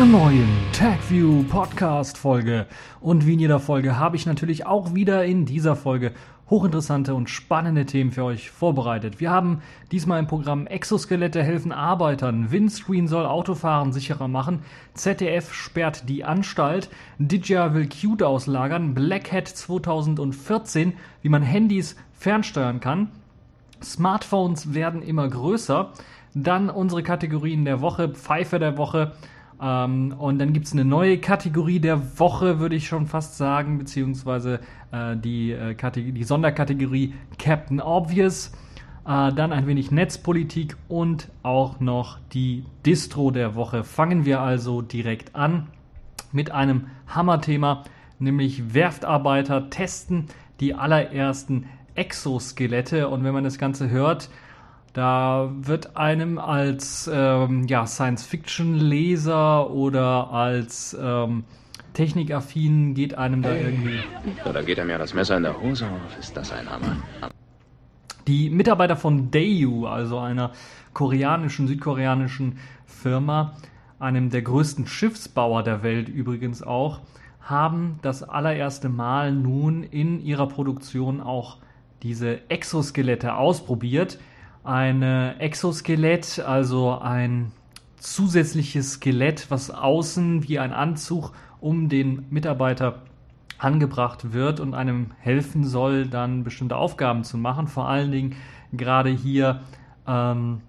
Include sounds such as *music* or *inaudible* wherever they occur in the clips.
einer neuen TagView Podcast Folge. Und wie in jeder Folge habe ich natürlich auch wieder in dieser Folge hochinteressante und spannende Themen für euch vorbereitet. Wir haben diesmal im Programm Exoskelette helfen Arbeitern, Windscreen soll Autofahren sicherer machen, ZDF sperrt die Anstalt, Didja will Qt auslagern, Black Hat 2014, wie man Handys fernsteuern kann, Smartphones werden immer größer, dann unsere Kategorien der Woche, Pfeife der Woche, ähm, und dann gibt es eine neue Kategorie der Woche, würde ich schon fast sagen, beziehungsweise äh, die, äh, die Sonderkategorie Captain Obvious. Äh, dann ein wenig Netzpolitik und auch noch die Distro der Woche. Fangen wir also direkt an mit einem Hammerthema, nämlich Werftarbeiter testen die allerersten Exoskelette. Und wenn man das Ganze hört, da wird einem als ähm, ja, Science-Fiction-Leser oder als ähm, Technikaffin geht einem da irgendwie. So, da geht er mir das Messer in der Hose auf. Ist das ein Hammer? Die Mitarbeiter von Daewoo, also einer koreanischen, südkoreanischen Firma, einem der größten Schiffsbauer der Welt übrigens auch, haben das allererste Mal nun in ihrer Produktion auch diese Exoskelette ausprobiert ein Exoskelett, also ein zusätzliches Skelett, was außen wie ein Anzug um den Mitarbeiter angebracht wird und einem helfen soll, dann bestimmte Aufgaben zu machen. Vor allen Dingen gerade hier ähm,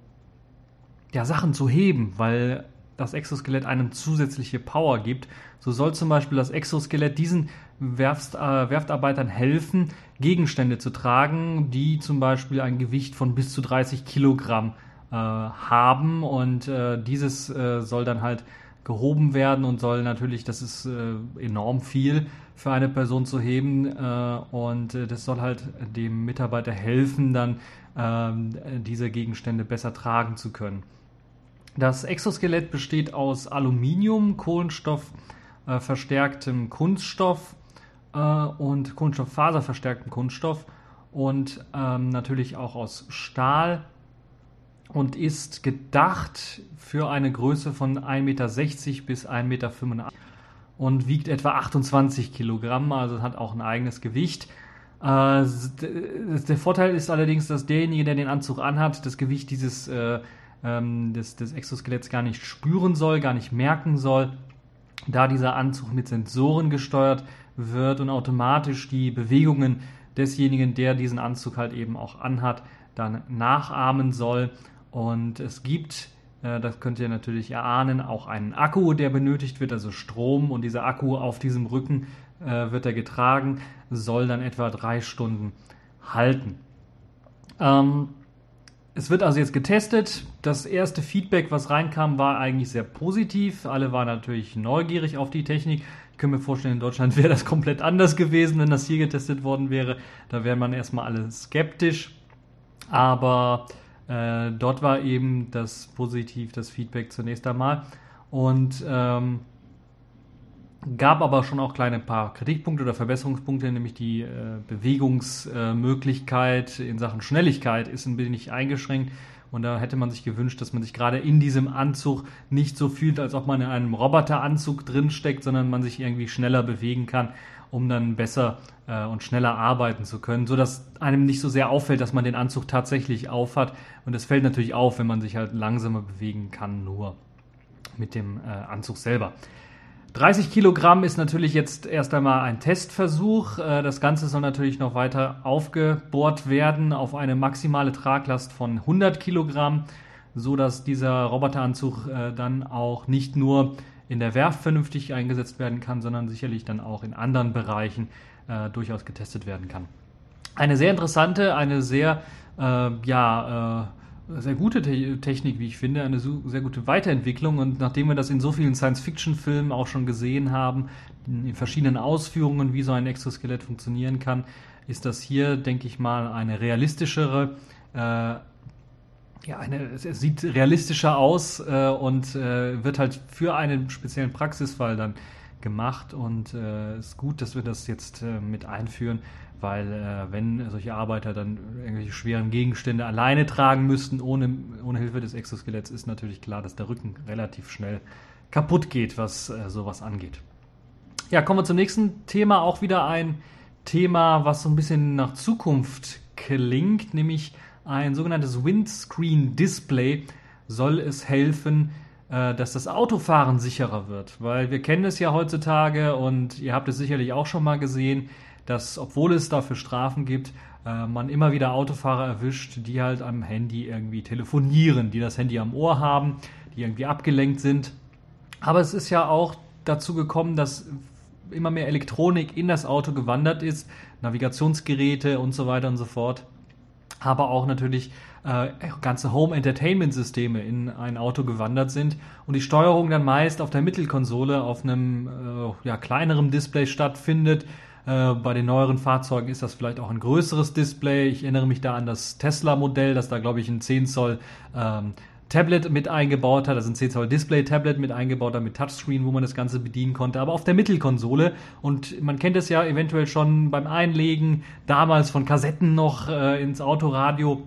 ja, Sachen zu heben, weil das Exoskelett einem zusätzliche Power gibt. So soll zum Beispiel das Exoskelett diesen Werft, äh, Werftarbeitern helfen, Gegenstände zu tragen, die zum Beispiel ein Gewicht von bis zu 30 Kilogramm äh, haben. Und äh, dieses äh, soll dann halt gehoben werden und soll natürlich, das ist äh, enorm viel für eine Person zu heben äh, und das soll halt dem Mitarbeiter helfen, dann ähm, diese Gegenstände besser tragen zu können. Das Exoskelett besteht aus Aluminium, Kohlenstoff, verstärktem Kunststoff äh, und Kunststofffaserverstärktem Kunststoff und ähm, natürlich auch aus Stahl und ist gedacht für eine Größe von 1,60 Meter bis 1,85 Meter und wiegt etwa 28 Kilogramm, also hat auch ein eigenes Gewicht. Äh, der Vorteil ist allerdings, dass derjenige, der den Anzug anhat, das Gewicht dieses äh, ähm, des, des Exoskeletts gar nicht spüren soll, gar nicht merken soll, da dieser Anzug mit Sensoren gesteuert wird und automatisch die Bewegungen desjenigen, der diesen Anzug halt eben auch anhat, dann nachahmen soll. Und es gibt, äh, das könnt ihr natürlich erahnen, auch einen Akku, der benötigt wird, also Strom. Und dieser Akku auf diesem Rücken äh, wird er getragen, soll dann etwa drei Stunden halten. Ähm, es wird also jetzt getestet. Das erste Feedback, was reinkam, war eigentlich sehr positiv. Alle waren natürlich neugierig auf die Technik. Kann mir vorstellen, in Deutschland wäre das komplett anders gewesen, wenn das hier getestet worden wäre. Da wären man erstmal alle skeptisch. Aber äh, dort war eben das positiv, das Feedback zunächst einmal. Und ähm, gab aber schon auch kleine paar Kritikpunkte oder Verbesserungspunkte, nämlich die äh, Bewegungsmöglichkeit in Sachen Schnelligkeit ist ein wenig eingeschränkt. Und da hätte man sich gewünscht, dass man sich gerade in diesem Anzug nicht so fühlt, als ob man in einem Roboteranzug drinsteckt, sondern man sich irgendwie schneller bewegen kann, um dann besser äh, und schneller arbeiten zu können, sodass einem nicht so sehr auffällt, dass man den Anzug tatsächlich aufhat. Und es fällt natürlich auf, wenn man sich halt langsamer bewegen kann, nur mit dem äh, Anzug selber. 30 Kilogramm ist natürlich jetzt erst einmal ein Testversuch. Äh, das Ganze soll natürlich noch weiter aufgebohrt werden auf eine maximale Traglast von 100 Kilogramm, so dass dieser Roboteranzug äh, dann auch nicht nur in der Werft vernünftig eingesetzt werden kann, sondern sicherlich dann auch in anderen Bereichen äh, durchaus getestet werden kann. Eine sehr interessante, eine sehr ja, sehr gute Te Technik, wie ich finde, eine sehr gute Weiterentwicklung. Und nachdem wir das in so vielen Science-Fiction-Filmen auch schon gesehen haben, in verschiedenen Ausführungen, wie so ein Exoskelett funktionieren kann, ist das hier, denke ich mal, eine realistischere, äh, ja, eine, es, sieht realistischer aus äh, und äh, wird halt für einen speziellen Praxisfall dann gemacht. Und es äh, ist gut, dass wir das jetzt äh, mit einführen weil äh, wenn solche Arbeiter dann irgendwelche schweren Gegenstände alleine tragen müssten, ohne, ohne Hilfe des Exoskeletts, ist natürlich klar, dass der Rücken relativ schnell kaputt geht, was äh, sowas angeht. Ja, kommen wir zum nächsten Thema. Auch wieder ein Thema, was so ein bisschen nach Zukunft klingt, nämlich ein sogenanntes Windscreen Display soll es helfen, äh, dass das Autofahren sicherer wird. Weil wir kennen es ja heutzutage und ihr habt es sicherlich auch schon mal gesehen, dass obwohl es dafür Strafen gibt, äh, man immer wieder Autofahrer erwischt, die halt am Handy irgendwie telefonieren, die das Handy am Ohr haben, die irgendwie abgelenkt sind. Aber es ist ja auch dazu gekommen, dass immer mehr Elektronik in das Auto gewandert ist, Navigationsgeräte und so weiter und so fort. Aber auch natürlich äh, ganze Home Entertainment Systeme in ein Auto gewandert sind und die Steuerung dann meist auf der Mittelkonsole auf einem äh, ja, kleineren Display stattfindet. Äh, bei den neueren Fahrzeugen ist das vielleicht auch ein größeres Display. Ich erinnere mich da an das Tesla-Modell, das da, glaube ich, ein 10 Zoll ähm, Tablet mit eingebaut hat, also ein 10 Zoll Display-Tablet mit eingebaut hat, mit Touchscreen, wo man das Ganze bedienen konnte, aber auf der Mittelkonsole. Und man kennt es ja eventuell schon beim Einlegen, damals von Kassetten noch äh, ins Autoradio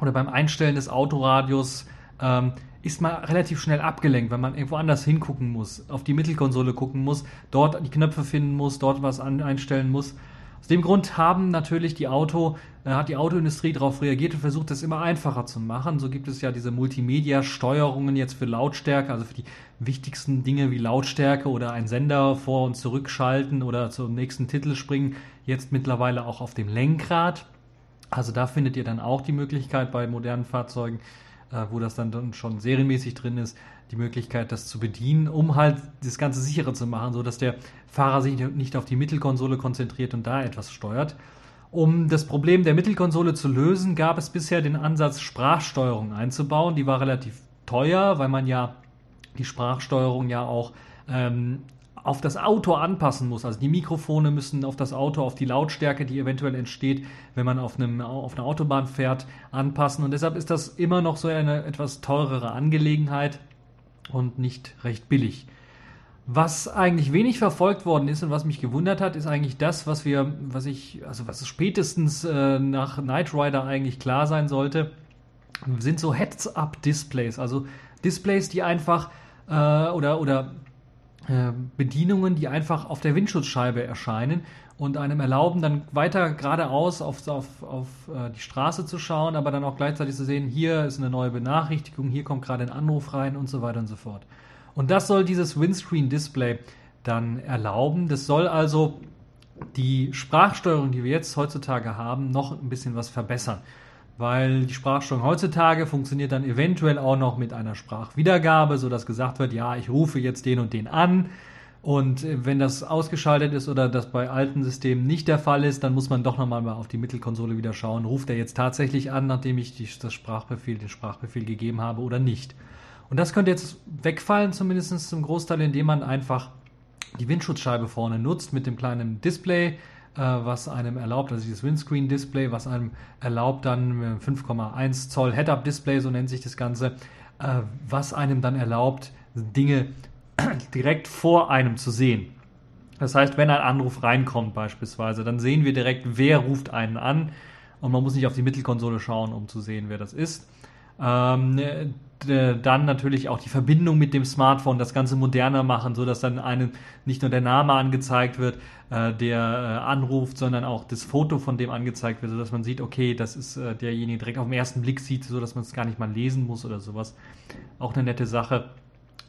oder beim Einstellen des Autoradios. Ähm, ist man relativ schnell abgelenkt, wenn man irgendwo anders hingucken muss, auf die Mittelkonsole gucken muss, dort die Knöpfe finden muss, dort was an, einstellen muss. Aus dem Grund haben natürlich die Auto, äh, hat die Autoindustrie darauf reagiert und versucht, das immer einfacher zu machen. So gibt es ja diese Multimedia-Steuerungen jetzt für Lautstärke, also für die wichtigsten Dinge wie Lautstärke oder einen Sender vor und zurückschalten oder zum nächsten Titel springen, jetzt mittlerweile auch auf dem Lenkrad. Also da findet ihr dann auch die Möglichkeit bei modernen Fahrzeugen, wo das dann schon serienmäßig drin ist, die Möglichkeit, das zu bedienen, um halt das Ganze sicherer zu machen, sodass der Fahrer sich nicht auf die Mittelkonsole konzentriert und da etwas steuert. Um das Problem der Mittelkonsole zu lösen, gab es bisher den Ansatz, Sprachsteuerung einzubauen. Die war relativ teuer, weil man ja die Sprachsteuerung ja auch ähm, auf das Auto anpassen muss. Also die Mikrofone müssen auf das Auto, auf die Lautstärke, die eventuell entsteht, wenn man auf, einem, auf einer Autobahn fährt, anpassen. Und deshalb ist das immer noch so eine etwas teurere Angelegenheit und nicht recht billig. Was eigentlich wenig verfolgt worden ist und was mich gewundert hat, ist eigentlich das, was wir, was ich, also was spätestens äh, nach Knight Rider eigentlich klar sein sollte, sind so Heads-Up-Displays, also Displays, die einfach äh, oder oder Bedienungen, die einfach auf der Windschutzscheibe erscheinen und einem erlauben, dann weiter geradeaus auf, auf, auf äh, die Straße zu schauen, aber dann auch gleichzeitig zu sehen, hier ist eine neue Benachrichtigung, hier kommt gerade ein Anruf rein und so weiter und so fort. Und das soll dieses Windscreen-Display dann erlauben. Das soll also die Sprachsteuerung, die wir jetzt heutzutage haben, noch ein bisschen was verbessern weil die Sprachsteuerung heutzutage funktioniert dann eventuell auch noch mit einer Sprachwiedergabe, sodass gesagt wird, ja, ich rufe jetzt den und den an. Und wenn das ausgeschaltet ist oder das bei alten Systemen nicht der Fall ist, dann muss man doch nochmal auf die Mittelkonsole wieder schauen, ruft er jetzt tatsächlich an, nachdem ich die, das Sprachbefehl, den Sprachbefehl gegeben habe oder nicht. Und das könnte jetzt wegfallen, zumindest zum Großteil, indem man einfach die Windschutzscheibe vorne nutzt mit dem kleinen Display, äh, was einem erlaubt, also dieses Windscreen-Display, was einem erlaubt, dann 5,1 Zoll Head-Up-Display, so nennt sich das Ganze, äh, was einem dann erlaubt, Dinge *clears throat* direkt vor einem zu sehen. Das heißt, wenn ein Anruf reinkommt beispielsweise, dann sehen wir direkt, wer ruft einen an und man muss nicht auf die Mittelkonsole schauen, um zu sehen, wer das ist. Ähm, dann natürlich auch die Verbindung mit dem Smartphone, das Ganze moderner machen, so dass dann einem nicht nur der Name angezeigt wird, äh, der äh, anruft, sondern auch das Foto von dem angezeigt wird, so dass man sieht, okay, das ist äh, derjenige direkt auf den ersten Blick sieht, so dass man es gar nicht mal lesen muss oder sowas. Auch eine nette Sache.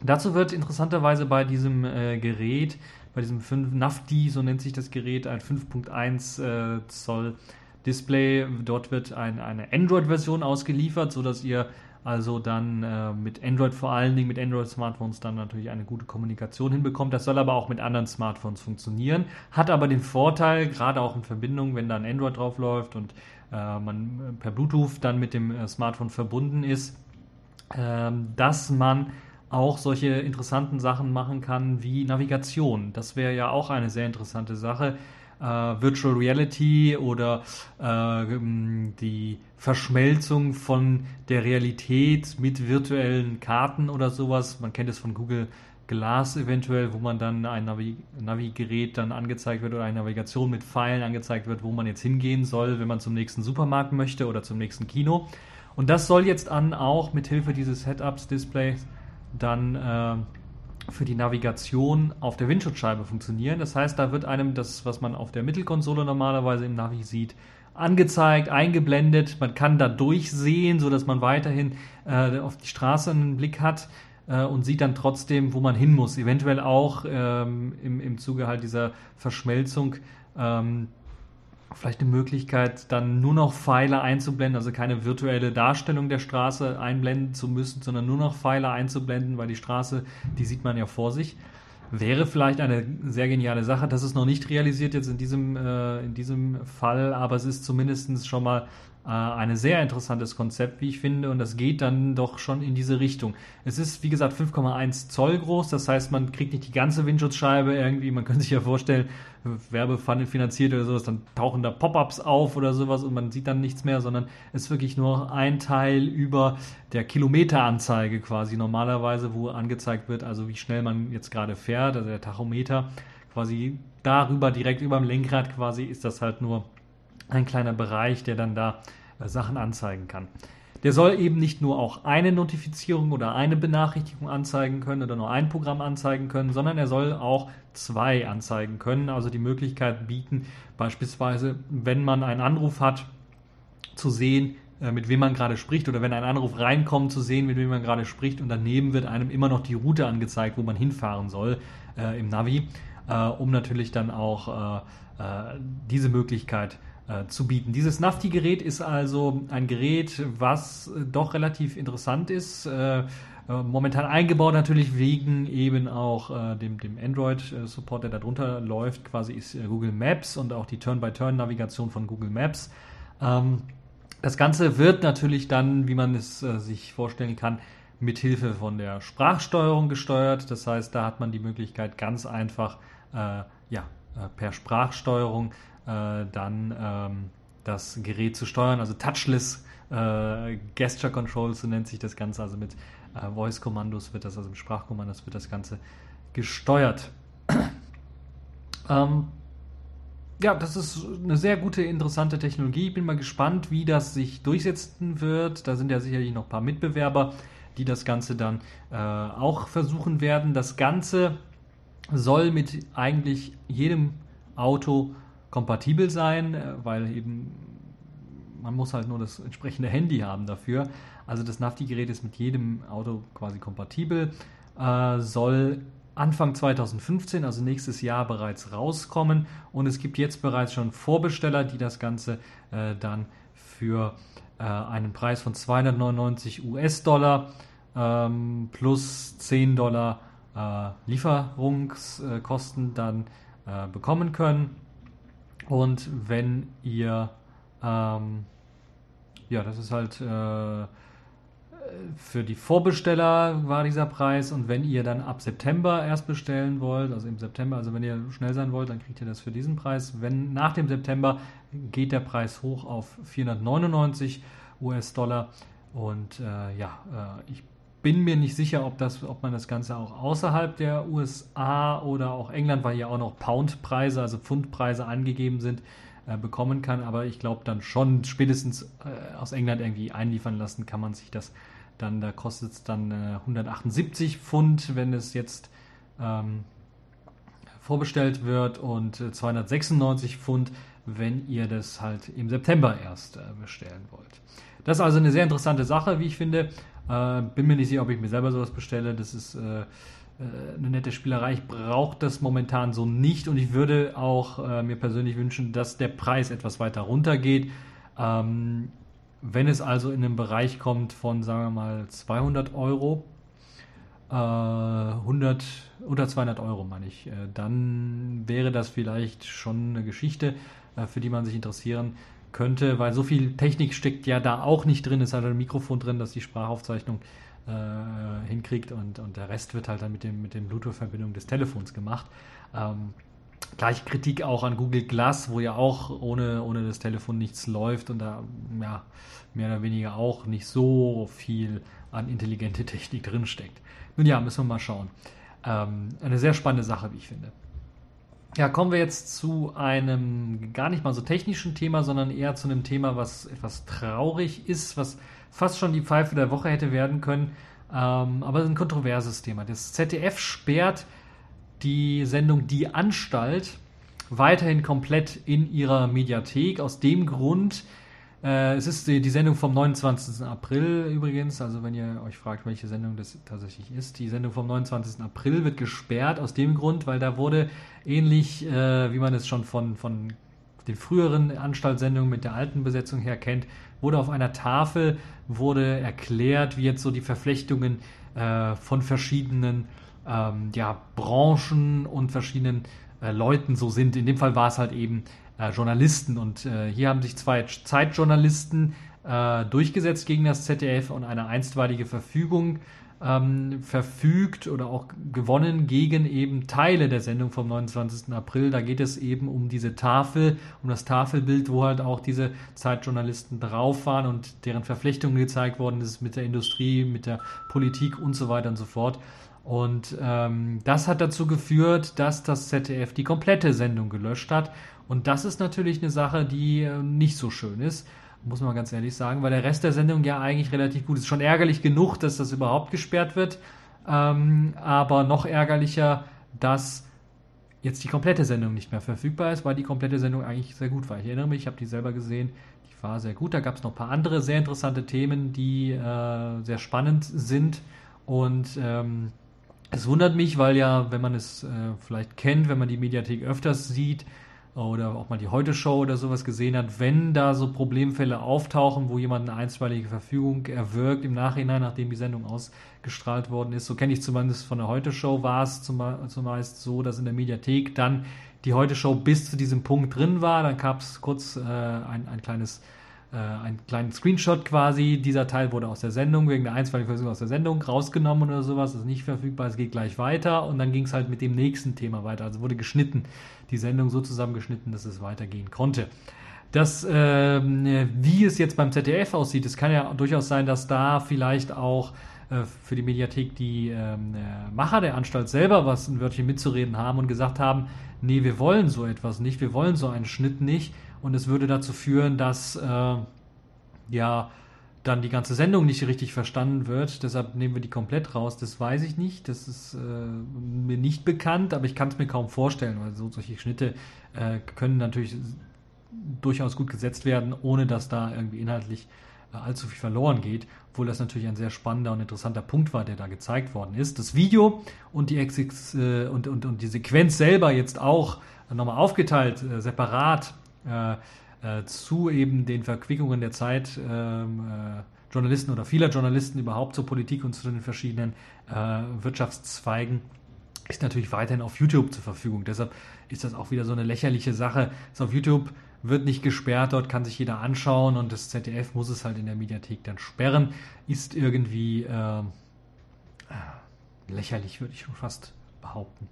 Dazu wird interessanterweise bei diesem äh, Gerät, bei diesem 5 NAFD, so nennt sich das Gerät, ein 5.1 äh, Zoll Display. Dort wird ein, eine Android-Version ausgeliefert, sodass ihr also dann äh, mit Android vor allen Dingen, mit Android-Smartphones dann natürlich eine gute Kommunikation hinbekommt. Das soll aber auch mit anderen Smartphones funktionieren. Hat aber den Vorteil, gerade auch in Verbindung, wenn da ein Android drauf läuft und äh, man per Bluetooth dann mit dem äh, Smartphone verbunden ist, ähm, dass man auch solche interessanten Sachen machen kann wie Navigation. Das wäre ja auch eine sehr interessante Sache äh, Virtual Reality oder äh, die Verschmelzung von der Realität mit virtuellen Karten oder sowas. Man kennt es von Google Glass eventuell, wo man dann ein Navi-Gerät dann angezeigt wird oder eine Navigation mit Pfeilen angezeigt wird, wo man jetzt hingehen soll, wenn man zum nächsten Supermarkt möchte oder zum nächsten Kino. Und das soll jetzt an auch mit Hilfe dieses Setups-Displays dann äh, für die Navigation auf der Windschutzscheibe funktionieren. Das heißt, da wird einem das, was man auf der Mittelkonsole normalerweise im Navi sieht, angezeigt, eingeblendet. Man kann da durchsehen, sodass man weiterhin äh, auf die Straße einen Blick hat äh, und sieht dann trotzdem, wo man hin muss. Eventuell auch ähm, im, im Zuge halt dieser Verschmelzung ähm, vielleicht eine Möglichkeit, dann nur noch Pfeile einzublenden, also keine virtuelle Darstellung der Straße einblenden zu müssen, sondern nur noch Pfeile einzublenden, weil die Straße, die sieht man ja vor sich. Wäre vielleicht eine sehr geniale Sache. Das ist noch nicht realisiert jetzt in diesem, äh, in diesem Fall, aber es ist zumindest schon mal äh, ein sehr interessantes Konzept, wie ich finde, und das geht dann doch schon in diese Richtung. Es ist, wie gesagt, 5,1 Zoll groß, das heißt, man kriegt nicht die ganze Windschutzscheibe irgendwie, man könnte sich ja vorstellen, Werbefunnel finanziert oder sowas, dann tauchen da Pop-ups auf oder sowas und man sieht dann nichts mehr, sondern es ist wirklich nur ein Teil über der Kilometeranzeige quasi normalerweise, wo angezeigt wird, also wie schnell man jetzt gerade fährt, also der Tachometer quasi darüber direkt über dem Lenkrad quasi ist das halt nur ein kleiner Bereich, der dann da äh, Sachen anzeigen kann. Der soll eben nicht nur auch eine Notifizierung oder eine Benachrichtigung anzeigen können oder nur ein Programm anzeigen können, sondern er soll auch zwei anzeigen können. Also die Möglichkeit bieten, beispielsweise, wenn man einen Anruf hat, zu sehen, äh, mit wem man gerade spricht oder wenn ein Anruf reinkommt, zu sehen, mit wem man gerade spricht und daneben wird einem immer noch die Route angezeigt, wo man hinfahren soll äh, im Navi, äh, um natürlich dann auch äh, äh diese Möglichkeit zu äh, zu bieten. Dieses Nafti-Gerät ist also ein Gerät, was äh, doch relativ interessant ist. Äh, äh, momentan eingebaut natürlich wegen eben auch äh, dem, dem Android-Support, der darunter läuft, quasi ist Google Maps und auch die Turn-by-Turn-Navigation von Google Maps. Ähm, das Ganze wird natürlich dann, wie man es sich vorstellen kann, mit Hilfe von der Sprachsteuerung gesteuert. Das heißt, da hat man die Möglichkeit, ganz einfach ja, per Sprachsteuerung äh, dann ähm, das Gerät zu steuern, also touchless äh, Gesture Control, so nennt sich das Ganze, also mit äh, Voice-Kommandos wird das, also mit Sprachkommandos wird das Ganze gesteuert. *clears throat* ähm, ja, das ist eine sehr gute, interessante Technologie. Ich bin mal gespannt, wie das sich durchsetzen wird. Da sind ja sicherlich noch ein paar Mitbewerber, die das Ganze dann äh, auch versuchen werden. Das Ganze soll mit eigentlich jedem Auto kompatibel sein, äh, weil eben man muss halt nur das entsprechende Handy haben dafür. Also das Nafti-Gerät ist mit jedem Auto quasi kompatibel, äh, soll Anfang 2015, also nächstes Jahr bereits rauskommen und es gibt jetzt bereits schon Vorbesteller, die das Ganze äh, dann für äh, einen Preis von 299 US-Dollar ähm, plus 10 Dollar äh, Lieferungskosten dann äh, bekommen können. Und wenn ihr, ähm, ja, das ist halt äh, für die Vorbesteller war dieser Preis und wenn ihr dann ab September erst bestellen wollt, also im September, also wenn ihr schnell sein wollt, dann kriegt ihr das für diesen Preis. Wenn nach dem September geht der Preis hoch auf 499 US-Dollar und äh, ja, äh, ich bin mir nicht sicher, ob, das, ob man das Ganze auch außerhalb der USA oder auch England, weil ja auch noch Poundpreise, also Pfundpreise angegeben sind, äh, bekommen kann. Aber ich glaube dann schon, spätestens äh, aus England irgendwie einliefern lassen, kann man sich das dann, da kostet es dann äh, 178 Pfund, wenn es jetzt ähm, vorbestellt wird und 296 äh, Pfund, wenn ihr das halt im September erst äh, bestellen wollt. Das ist also eine sehr interessante Sache, wie ich finde. Äh, bin mir nicht sicher, ob ich mir selber sowas bestelle. Das ist äh, äh, eine nette Spielerei. Ich brauche das momentan so nicht und ich würde auch äh, mir persönlich wünschen, dass der Preis etwas weiter runtergeht. Ähm, wenn es also in einen Bereich kommt von, sagen wir mal, 200 Euro, äh, 100 oder 200 Euro, meine ich, äh, dann wäre das vielleicht schon eine Geschichte, äh, für die man sich interessieren könnte, weil so viel Technik steckt ja da auch nicht drin. Es ist halt ein Mikrofon drin, das die Sprachaufzeichnung äh, hinkriegt und, und der Rest wird halt dann mit dem mit den Bluetooth-Verbindung des Telefons gemacht. Ähm, gleich Kritik auch an Google Glass, wo ja auch ohne, ohne das Telefon nichts läuft und da ja, mehr oder weniger auch nicht so viel an intelligente *laughs* Technik drinsteckt. Nun ja, müssen wir mal schauen. Ähm, eine sehr spannende Sache, wie ich finde. Ja, kommen wir jetzt zu einem gar nicht mal so technischen Thema, sondern eher zu einem Thema, was etwas traurig ist, was fast schon die Pfeife der Woche hätte werden können. Ähm, aber ein kontroverses Thema. Das ZDF sperrt die Sendung Die Anstalt weiterhin komplett in ihrer Mediathek. Aus dem Grund, äh, es ist die, die, Sendung vom 29. April übrigens, also wenn ihr euch fragt, welche Sendung das tatsächlich ist, die Sendung vom 29. April wird gesperrt aus dem Grund, weil da wurde ähnlich, äh, wie man es schon von, von den früheren Anstaltssendungen mit der alten Besetzung her kennt, wurde auf einer Tafel wurde erklärt, wie jetzt so die Verflechtungen äh, von verschiedenen ähm, ja, Branchen und verschiedenen äh, Leuten so sind. In dem Fall war es halt eben äh, Journalisten und äh, hier haben sich zwei Zeitjournalisten äh, durchgesetzt gegen das ZDF und eine einstweilige Verfügung ähm, verfügt oder auch gewonnen gegen eben Teile der Sendung vom 29. April. Da geht es eben um diese Tafel, um das Tafelbild, wo halt auch diese Zeitjournalisten drauf waren und deren Verflechtungen gezeigt worden ist mit der Industrie, mit der Politik und so weiter und so fort. Und ähm, das hat dazu geführt, dass das ZDF die komplette Sendung gelöscht hat. Und das ist natürlich eine Sache, die äh, nicht so schön ist, muss man ganz ehrlich sagen, weil der Rest der Sendung ja eigentlich relativ gut ist. Schon ärgerlich genug, dass das überhaupt gesperrt wird, ähm, aber noch ärgerlicher, dass jetzt die komplette Sendung nicht mehr verfügbar ist, weil die komplette Sendung eigentlich sehr gut war. Ich erinnere mich, ich habe die selber gesehen, die war sehr gut. Da gab es noch ein paar andere sehr interessante Themen, die äh, sehr spannend sind und ähm, es wundert mich, weil ja, wenn man es äh, vielleicht kennt, wenn man die Mediathek öfters sieht oder auch mal die Heute-Show oder sowas gesehen hat, wenn da so Problemfälle auftauchen, wo jemand eine einstweilige Verfügung erwirkt im Nachhinein, nachdem die Sendung ausgestrahlt worden ist, so kenne ich zumindest von der Heute-Show, war es zumeist so, dass in der Mediathek dann die Heute-Show bis zu diesem Punkt drin war. Dann gab es kurz äh, ein, ein kleines äh, einen kleinen Screenshot quasi. Dieser Teil wurde aus der Sendung, wegen der einstweiligen Version aus der Sendung rausgenommen oder sowas. Ist nicht verfügbar, es geht gleich weiter und dann ging es halt mit dem nächsten Thema weiter. Also wurde geschnitten, die Sendung so zusammengeschnitten, dass es weitergehen konnte. Das, ähm, wie es jetzt beim ZDF aussieht, es kann ja durchaus sein, dass da vielleicht auch äh, für die Mediathek die ähm, Macher der Anstalt selber was ein Wörtchen mitzureden haben und gesagt haben, nee, wir wollen so etwas nicht, wir wollen so einen Schnitt nicht und es würde dazu führen, dass äh, ja dann die ganze Sendung nicht richtig verstanden wird. Deshalb nehmen wir die komplett raus. Das weiß ich nicht. Das ist äh, mir nicht bekannt, aber ich kann es mir kaum vorstellen, weil so solche Schnitte äh, können natürlich durchaus gut gesetzt werden, ohne dass da irgendwie inhaltlich äh, allzu viel verloren geht, obwohl das natürlich ein sehr spannender und interessanter Punkt war, der da gezeigt worden ist. Das Video und die, Exex, äh, und, und, und die Sequenz selber jetzt auch nochmal aufgeteilt, äh, separat zu eben den Verquickungen der Zeit ähm, äh, Journalisten oder vieler Journalisten überhaupt zur Politik und zu den verschiedenen Wirtschaftszweigen ist natürlich weiterhin auf YouTube zur Verfügung. Deshalb ist das auch wieder so eine lächerliche Sache. Ist auf YouTube wird nicht gesperrt, dort kann sich jeder anschauen und das ZDF muss es halt in der Mediathek dann sperren. Ist irgendwie äh, lächerlich, würde ich schon fast behaupten.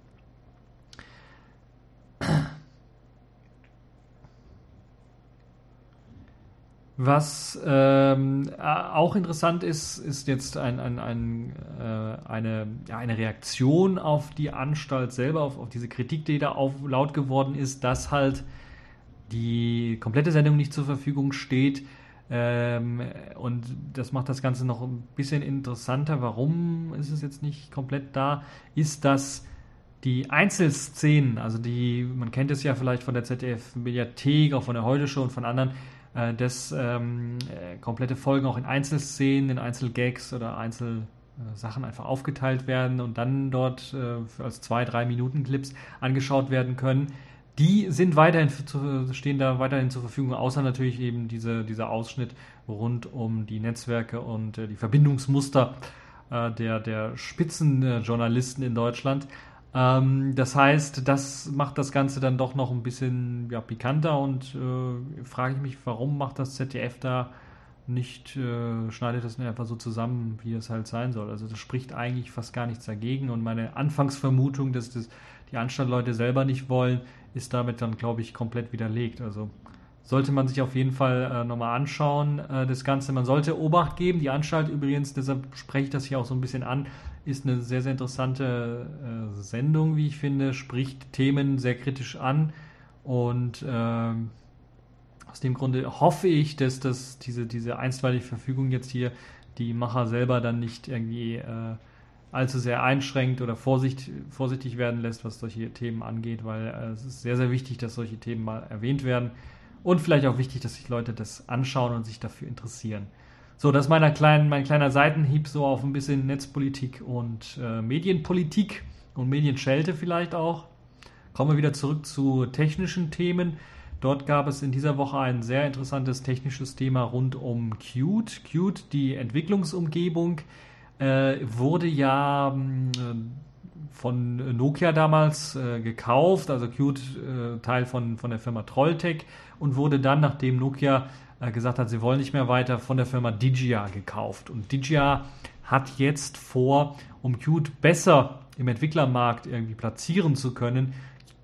Was ähm, auch interessant ist, ist jetzt ein, ein, ein, äh, eine, ja, eine Reaktion auf die Anstalt selber, auf, auf diese Kritik, die da auf, laut geworden ist, dass halt die komplette Sendung nicht zur Verfügung steht. Ähm, und das macht das Ganze noch ein bisschen interessanter. Warum ist es jetzt nicht komplett da? Ist, dass die Einzelszenen, also die, man kennt es ja vielleicht von der ZDF-Mediathek, auch von der Heute-Show und von anderen, äh, dass ähm, äh, komplette Folgen auch in Einzelszenen, in Einzelgags oder Einzelsachen einfach aufgeteilt werden und dann dort äh, als zwei, drei Minuten Clips angeschaut werden können. Die sind weiterhin stehen da weiterhin zur Verfügung, außer natürlich eben diese, dieser Ausschnitt rund um die Netzwerke und äh, die Verbindungsmuster äh, der, der Spitzenjournalisten in Deutschland. Ähm, das heißt, das macht das Ganze dann doch noch ein bisschen ja, pikanter und äh, frage ich mich, warum macht das ZDF da nicht, äh, schneidet das nicht einfach so zusammen, wie es halt sein soll. Also das spricht eigentlich fast gar nichts dagegen und meine Anfangsvermutung, dass das die Anstaltleute selber nicht wollen, ist damit dann, glaube ich, komplett widerlegt. Also sollte man sich auf jeden Fall äh, nochmal anschauen, äh, das Ganze. Man sollte Obacht geben. Die Anstalt übrigens, deshalb spreche ich das hier auch so ein bisschen an, ist eine sehr, sehr interessante äh, Sendung, wie ich finde, spricht Themen sehr kritisch an. Und ähm, aus dem Grunde hoffe ich, dass das, diese, diese einstweilige Verfügung jetzt hier die Macher selber dann nicht irgendwie äh, allzu sehr einschränkt oder vorsicht, vorsichtig werden lässt, was solche Themen angeht, weil äh, es ist sehr, sehr wichtig, dass solche Themen mal erwähnt werden. Und vielleicht auch wichtig, dass sich Leute das anschauen und sich dafür interessieren. So, das ist meiner kleinen, mein kleiner Seitenhieb so auf ein bisschen Netzpolitik und äh, Medienpolitik und Medienschelte vielleicht auch. Kommen wir wieder zurück zu technischen Themen. Dort gab es in dieser Woche ein sehr interessantes technisches Thema rund um Qt. Qt, die Entwicklungsumgebung, äh, wurde ja äh, von Nokia damals äh, gekauft, also Qt äh, Teil von, von der Firma Trolltech und wurde dann, nachdem Nokia gesagt hat, sie wollen nicht mehr weiter, von der Firma Digia gekauft. Und Digia hat jetzt vor, um Qt besser im Entwicklermarkt irgendwie platzieren zu können,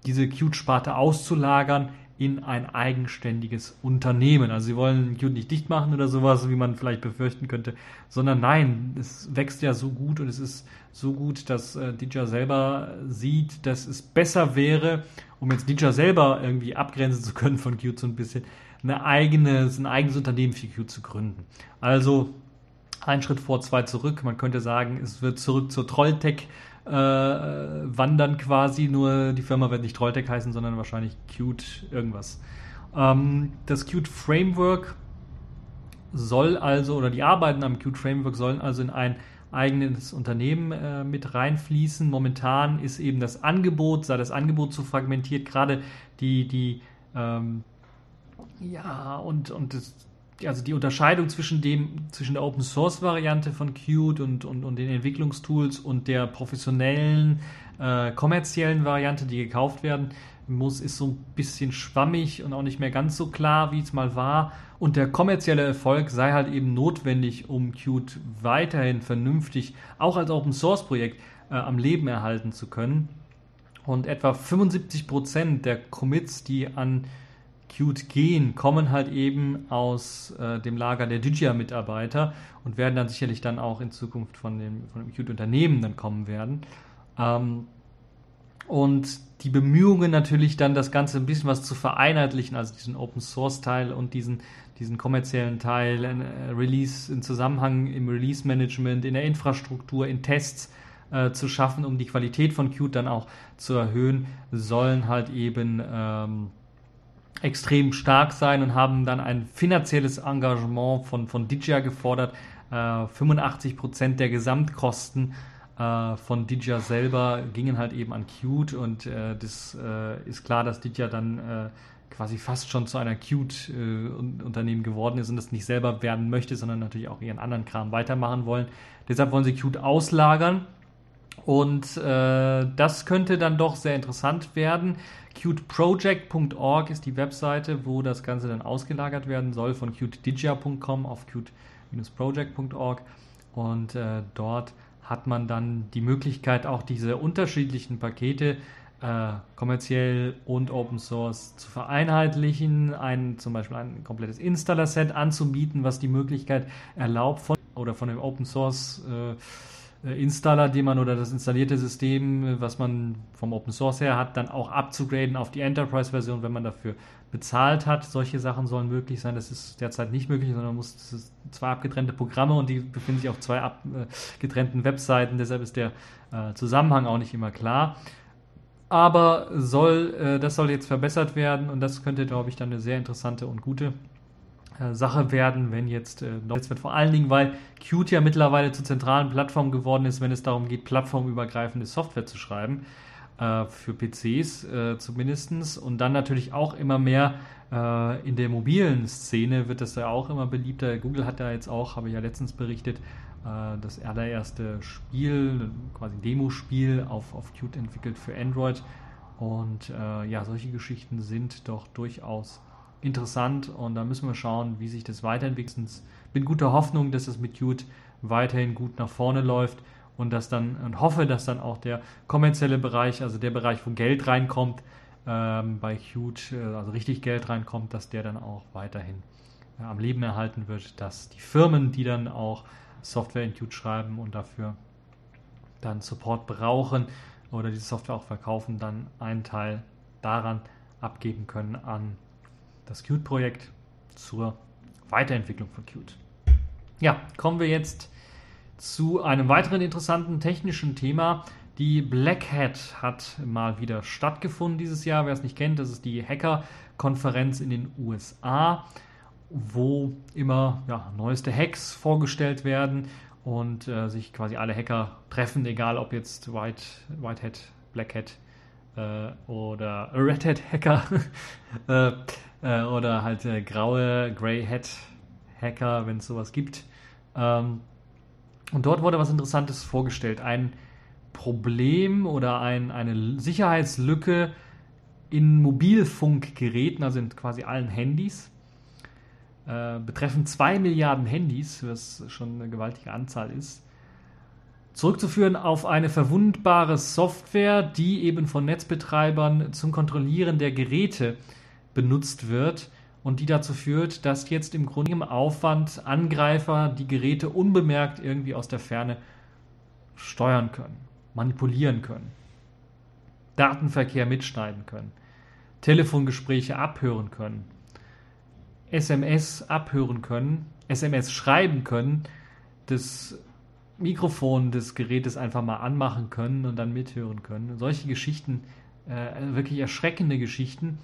diese Qt-Sparte auszulagern in ein eigenständiges Unternehmen. Also sie wollen Qt nicht dicht machen oder sowas, wie man vielleicht befürchten könnte, sondern nein, es wächst ja so gut und es ist so gut, dass äh, Dija selber sieht, dass es besser wäre, um jetzt Dija selber irgendwie abgrenzen zu können von Qt so ein bisschen, eine eigene, ein eigenes Unternehmen für Qt zu gründen. Also ein Schritt vor, zwei zurück. Man könnte sagen, es wird zurück zur Trolltech äh, wandern quasi, nur die Firma wird nicht Trolltech heißen, sondern wahrscheinlich Qt irgendwas. Ähm, das Qt Framework soll also, oder die Arbeiten am Qt Framework sollen also in ein eigenes Unternehmen äh, mit reinfließen. Momentan ist eben das Angebot, sei das Angebot zu fragmentiert, gerade die, die ähm, ja, und, und das, also die Unterscheidung zwischen dem, zwischen der Open Source Variante von Qt und, und, und den Entwicklungstools und der professionellen, äh, kommerziellen Variante, die gekauft werden muss, ist so ein bisschen schwammig und auch nicht mehr ganz so klar, wie es mal war. Und der kommerzielle Erfolg sei halt eben notwendig, um Qt weiterhin vernünftig, auch als Open Source Projekt, äh, am Leben erhalten zu können. Und etwa 75 Prozent der Commits, die an Qt gehen, kommen halt eben aus äh, dem Lager der Digia-Mitarbeiter und werden dann sicherlich dann auch in Zukunft von dem, von dem Qt-Unternehmen dann kommen werden. Ähm, und die Bemühungen natürlich dann das Ganze ein bisschen was zu vereinheitlichen, also diesen Open Source Teil und diesen, diesen kommerziellen Teil, äh, Release in Zusammenhang im Release Management, in der Infrastruktur, in Tests äh, zu schaffen, um die Qualität von Qt dann auch zu erhöhen, sollen halt eben ähm, extrem stark sein und haben dann ein finanzielles Engagement von, von Digia gefordert. Äh, 85 Prozent der Gesamtkosten äh, von Digia selber gingen halt eben an Qt und äh, das äh, ist klar, dass Digia dann äh, quasi fast schon zu einer Qt-Unternehmen geworden ist und das nicht selber werden möchte, sondern natürlich auch ihren anderen Kram weitermachen wollen. Deshalb wollen sie Qt auslagern und äh, das könnte dann doch sehr interessant werden. Qtproject.org ist die Webseite, wo das Ganze dann ausgelagert werden soll, von qtdigia.com auf qt-project.org. Und äh, dort hat man dann die Möglichkeit, auch diese unterschiedlichen Pakete äh, kommerziell und Open Source zu vereinheitlichen, ein, zum Beispiel ein komplettes Installer-Set anzubieten, was die Möglichkeit erlaubt, von oder von dem Open Source äh, Installer, den man oder das installierte System, äh, was man vom Open Source her hat, dann auch abzugraden auf die Enterprise-Version, wenn man dafür bezahlt hat. Solche Sachen sollen möglich sein. Das ist derzeit nicht möglich, sondern man muss zwei abgetrennte Programme und die befinden sich auf zwei abgetrennten Webseiten. Deshalb ist der äh, Zusammenhang auch nicht immer klar. Aber soll, das soll jetzt verbessert werden und das könnte, glaube ich, dann eine sehr interessante und gute äh, Sache werden, wenn jetzt äh, jetzt wird vor allen Dingen, weil Qt ja mittlerweile zur zentralen Plattform geworden ist, wenn es darum geht, plattformübergreifende Software zu schreiben, äh, für PCs äh, zumindest. Und dann natürlich auch immer mehr äh, in der mobilen Szene wird das ja auch immer beliebter. Google hat da jetzt auch, habe ich ja letztens berichtet, äh, das allererste Spiel, quasi Demospiel auf, auf Qt entwickelt für Android. Und äh, ja, solche Geschichten sind doch durchaus interessant und da müssen wir schauen, wie sich das weiterentwickelt. Ich bin guter Hoffnung, dass es mit Qt weiterhin gut nach vorne läuft und dass dann und hoffe, dass dann auch der kommerzielle Bereich, also der Bereich, wo Geld reinkommt, ähm, bei Qt, äh, also richtig Geld reinkommt, dass der dann auch weiterhin äh, am Leben erhalten wird, dass die Firmen, die dann auch Software in Qt schreiben und dafür dann Support brauchen oder diese Software auch verkaufen, dann einen Teil daran abgeben können an das Qt-Projekt zur Weiterentwicklung von Qt. Ja, kommen wir jetzt zu einem weiteren interessanten technischen Thema. Die Black Hat hat mal wieder stattgefunden dieses Jahr. Wer es nicht kennt, das ist die Hacker-Konferenz in den USA, wo immer ja, neueste Hacks vorgestellt werden und äh, sich quasi alle Hacker treffen, egal ob jetzt White, White Hat, Black Hat äh, oder Red Hat Hacker *laughs* äh, äh, oder halt äh, graue Grey Hat Hacker, wenn es sowas gibt. Ähm, und dort wurde was Interessantes vorgestellt. Ein Problem oder ein, eine Sicherheitslücke in Mobilfunkgeräten, also in quasi allen Handys, äh, betreffen zwei Milliarden Handys, was schon eine gewaltige Anzahl ist, zurückzuführen auf eine verwundbare Software, die eben von Netzbetreibern zum Kontrollieren der Geräte benutzt wird und die dazu führt, dass jetzt im Grunde im Aufwand Angreifer die Geräte unbemerkt irgendwie aus der Ferne steuern können, manipulieren können, Datenverkehr mitschneiden können, Telefongespräche abhören können, SMS abhören können, SMS schreiben können, das Mikrofon des Gerätes einfach mal anmachen können und dann mithören können. Solche Geschichten, äh, wirklich erschreckende Geschichten,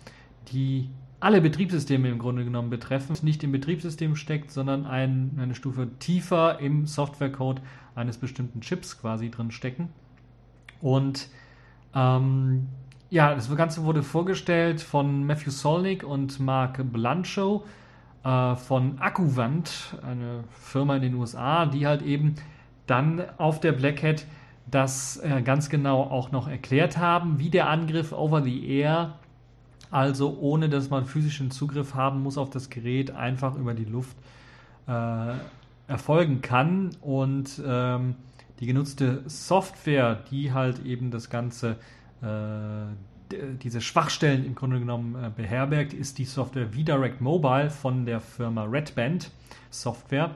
die alle Betriebssysteme im Grunde genommen betreffen, nicht im Betriebssystem steckt, sondern ein, eine Stufe tiefer im Softwarecode eines bestimmten Chips quasi drin stecken. Und ähm, ja, das Ganze wurde vorgestellt von Matthew Solnick und Mark Blanchow äh, von Akkuvant, eine Firma in den USA, die halt eben dann auf der Black Hat das äh, ganz genau auch noch erklärt haben, wie der Angriff over the air also ohne dass man physischen Zugriff haben muss auf das Gerät, einfach über die Luft äh, erfolgen kann. Und ähm, die genutzte Software, die halt eben das Ganze, äh, diese Schwachstellen im Grunde genommen äh, beherbergt, ist die Software VDirect Mobile von der Firma Redband Software.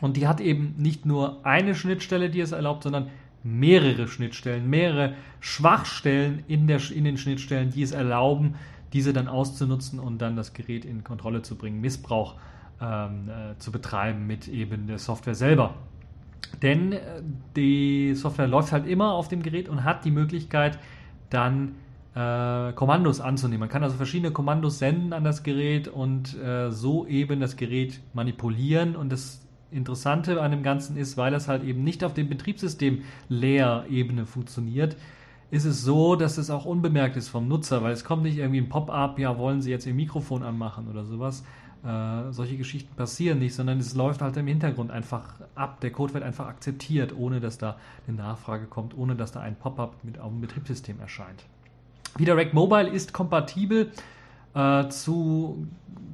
Und die hat eben nicht nur eine Schnittstelle, die es erlaubt, sondern mehrere Schnittstellen, mehrere Schwachstellen in, der, in den Schnittstellen, die es erlauben, diese dann auszunutzen und dann das Gerät in Kontrolle zu bringen, Missbrauch ähm, äh, zu betreiben mit eben der Software selber. Denn äh, die Software läuft halt immer auf dem Gerät und hat die Möglichkeit, dann äh, Kommandos anzunehmen. Man kann also verschiedene Kommandos senden an das Gerät und äh, so eben das Gerät manipulieren und das Interessante an dem Ganzen ist, weil das halt eben nicht auf dem Betriebssystem-Layer-Ebene funktioniert, ist es so, dass es auch unbemerkt ist vom Nutzer, weil es kommt nicht irgendwie ein Pop-up, ja, wollen Sie jetzt Ihr Mikrofon anmachen oder sowas. Äh, solche Geschichten passieren nicht, sondern es läuft halt im Hintergrund einfach ab. Der Code wird einfach akzeptiert, ohne dass da eine Nachfrage kommt, ohne dass da ein Pop-up mit auf dem Betriebssystem erscheint. VDirect Mobile ist kompatibel äh, zu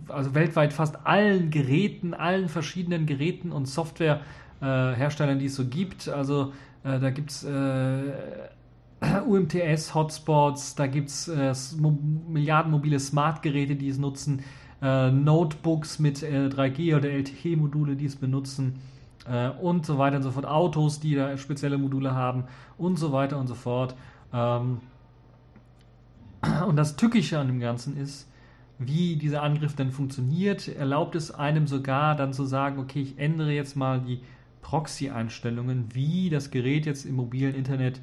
also weltweit fast allen Geräten, allen verschiedenen Geräten und Softwareherstellern, äh, die es so gibt. Also äh, da gibt es äh, *clears throat* UMTS-Hotspots, da gibt es äh, Milliarden mobile Smart-Geräte, die es nutzen, äh, Notebooks mit 3G oder LTE-Module, die es benutzen und so weiter und so fort, Autos, die da spezielle Module haben und so weiter und so fort. Ähm, *clears throat* und das Tückische an dem Ganzen ist, wie dieser Angriff denn funktioniert, erlaubt es einem sogar dann zu sagen, okay, ich ändere jetzt mal die Proxy-Einstellungen, wie das Gerät jetzt im mobilen Internet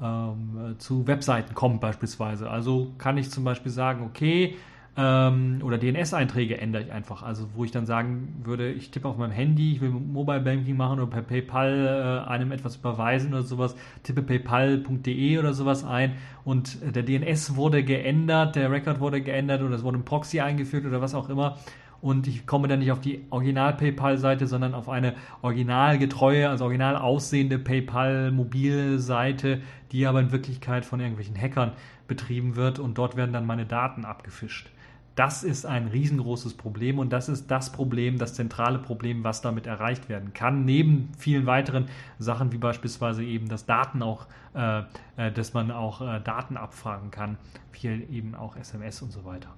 ähm, zu Webseiten kommt beispielsweise. Also kann ich zum Beispiel sagen, okay, ähm, oder DNS-Einträge ändere ich einfach. Also wo ich dann sagen würde, ich tippe auf meinem Handy, ich will Mobile Banking machen oder per PayPal äh, einem etwas überweisen oder sowas, tippe paypal.de oder sowas ein und der DNS wurde geändert, der Record wurde geändert oder es wurde ein Proxy eingeführt oder was auch immer und ich komme dann nicht auf die Original-PayPal-Seite, sondern auf eine originalgetreue, also original aussehende PayPal-Mobilseite, die aber in Wirklichkeit von irgendwelchen Hackern betrieben wird und dort werden dann meine Daten abgefischt. Das ist ein riesengroßes Problem und das ist das Problem, das zentrale Problem, was damit erreicht werden kann. Neben vielen weiteren Sachen wie beispielsweise eben, dass Daten auch, äh, äh dass man auch äh, Daten abfragen kann, viel eben auch SMS und so weiter.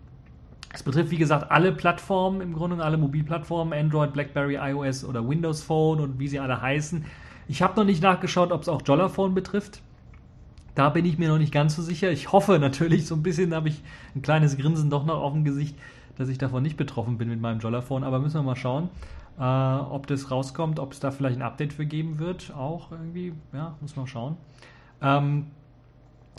Es betrifft, wie gesagt, alle Plattformen im Grunde, alle Mobilplattformen, Android, BlackBerry, iOS oder Windows Phone und wie sie alle heißen. Ich habe noch nicht nachgeschaut, ob es auch Jollaphone betrifft. Da bin ich mir noch nicht ganz so sicher. Ich hoffe natürlich, so ein bisschen habe ich ein kleines Grinsen doch noch auf dem Gesicht, dass ich davon nicht betroffen bin mit meinem Jollaphone, aber müssen wir mal schauen. Äh, ob das rauskommt, ob es da vielleicht ein Update für geben wird, auch irgendwie, ja, muss man schauen. Ähm,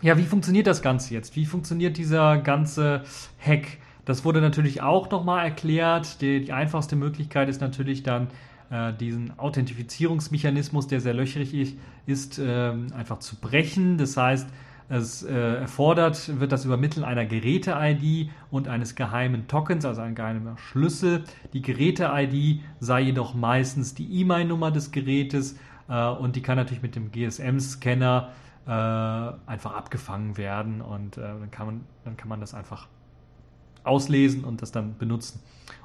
ja, wie funktioniert das Ganze jetzt? Wie funktioniert dieser ganze Hack? Das wurde natürlich auch nochmal erklärt. Die, die, einfachste Möglichkeit ist natürlich dann, äh, diesen Authentifizierungsmechanismus, der sehr löchrig ist, ist äh, einfach zu brechen. Das heißt, es äh, erfordert, wird das Übermitteln einer Geräte-ID und eines geheimen Tokens, also ein geheimer Schlüssel. Die Geräte-ID sei jedoch meistens die E-Mail-Nummer des Gerätes äh, und die kann natürlich mit dem GSM-Scanner einfach abgefangen werden und dann, kann man, dann kann man das einfach auslesen und das dann benutzen.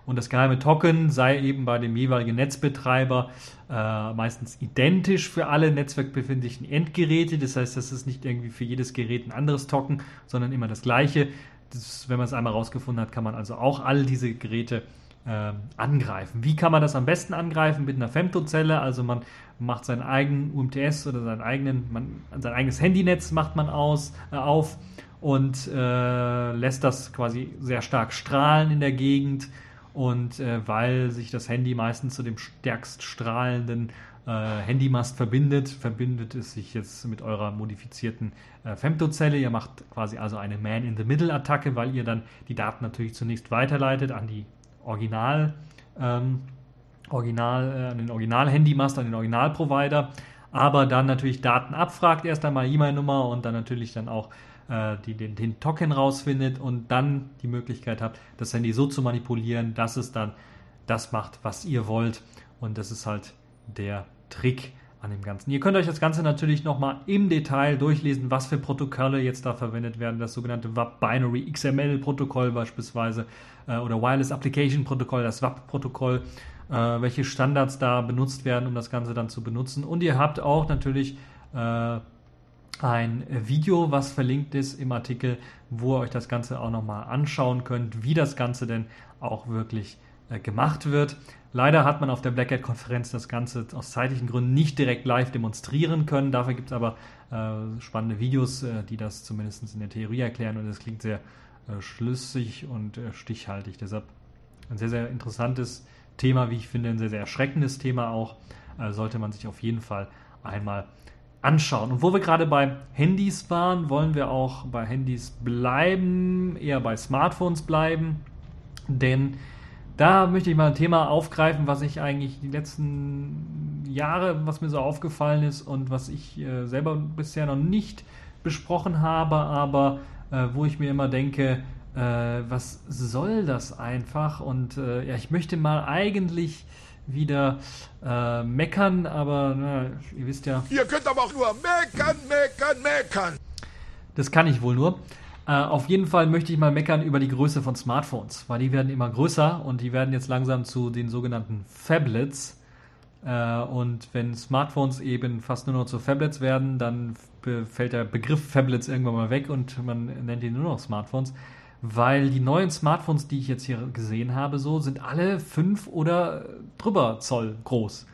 Und das geheime Token sei eben bei dem jeweiligen Netzbetreiber äh, meistens identisch für alle netzwerkbefindlichen Endgeräte. Das heißt, das ist nicht irgendwie für jedes Gerät ein anderes Token, sondern immer das gleiche. Das, wenn man es einmal rausgefunden hat, kann man also auch all diese Geräte äh, angreifen. Wie kann man das am besten angreifen? Mit einer Femtozelle. Also man macht seinen eigenen UMTS oder seinen eigenen, man, sein eigenes Handynetz macht man aus, äh, auf und äh, lässt das quasi sehr stark strahlen in der Gegend. Und äh, weil sich das Handy meistens zu dem stärkst strahlenden äh, Handymast verbindet, verbindet es sich jetzt mit eurer modifizierten äh, Femtozelle. Ihr macht quasi also eine Man-in-the-Middle-Attacke, weil ihr dann die Daten natürlich zunächst weiterleitet an die Original, ähm, Original, äh, an den Original-Handymast, an den Originalprovider, aber dann natürlich Daten abfragt, erst einmal E-Mail-Nummer und dann natürlich dann auch äh, die den, den Token rausfindet und dann die Möglichkeit habt, das Handy so zu manipulieren, dass es dann das macht, was ihr wollt. Und das ist halt der Trick an dem Ganzen. Ihr könnt euch das Ganze natürlich nochmal im Detail durchlesen, was für Protokolle jetzt da verwendet werden. Das sogenannte WAP Binary XML Protokoll beispielsweise äh, oder Wireless Application Protokoll, das WAP Protokoll, äh, welche Standards da benutzt werden, um das Ganze dann zu benutzen. Und ihr habt auch natürlich äh, ein Video, was verlinkt ist im Artikel, wo ihr euch das Ganze auch nochmal anschauen könnt, wie das Ganze denn auch wirklich äh, gemacht wird. Leider hat man auf der Black Hat-Konferenz das Ganze aus zeitlichen Gründen nicht direkt live demonstrieren können. Dafür gibt es aber äh, spannende Videos, äh, die das zumindest in der Theorie erklären und es klingt sehr äh, schlüssig und äh, stichhaltig. Deshalb ein sehr, sehr interessantes Thema, wie ich finde, ein sehr, sehr erschreckendes Thema auch. Äh, sollte man sich auf jeden Fall einmal anschauen. Und wo wir gerade bei Handys waren, wollen wir auch bei Handys bleiben, eher bei Smartphones bleiben, denn da möchte ich mal ein Thema aufgreifen, was ich eigentlich die letzten Jahre, was mir so aufgefallen ist und was ich äh, selber bisher noch nicht besprochen habe, aber äh, wo ich mir immer denke, äh, was soll das einfach? Und äh, ja, ich möchte mal eigentlich wieder äh, meckern, aber na, ihr wisst ja. Ihr könnt aber auch nur meckern, meckern, meckern. Das kann ich wohl nur. Äh, auf jeden Fall möchte ich mal meckern über die Größe von Smartphones, weil die werden immer größer und die werden jetzt langsam zu den sogenannten Phablets. Äh, und wenn Smartphones eben fast nur noch zu Phablets werden, dann fällt der Begriff Phablets irgendwann mal weg und man nennt ihn nur noch Smartphones weil die neuen Smartphones, die ich jetzt hier gesehen habe, so sind alle fünf oder drüber Zoll groß.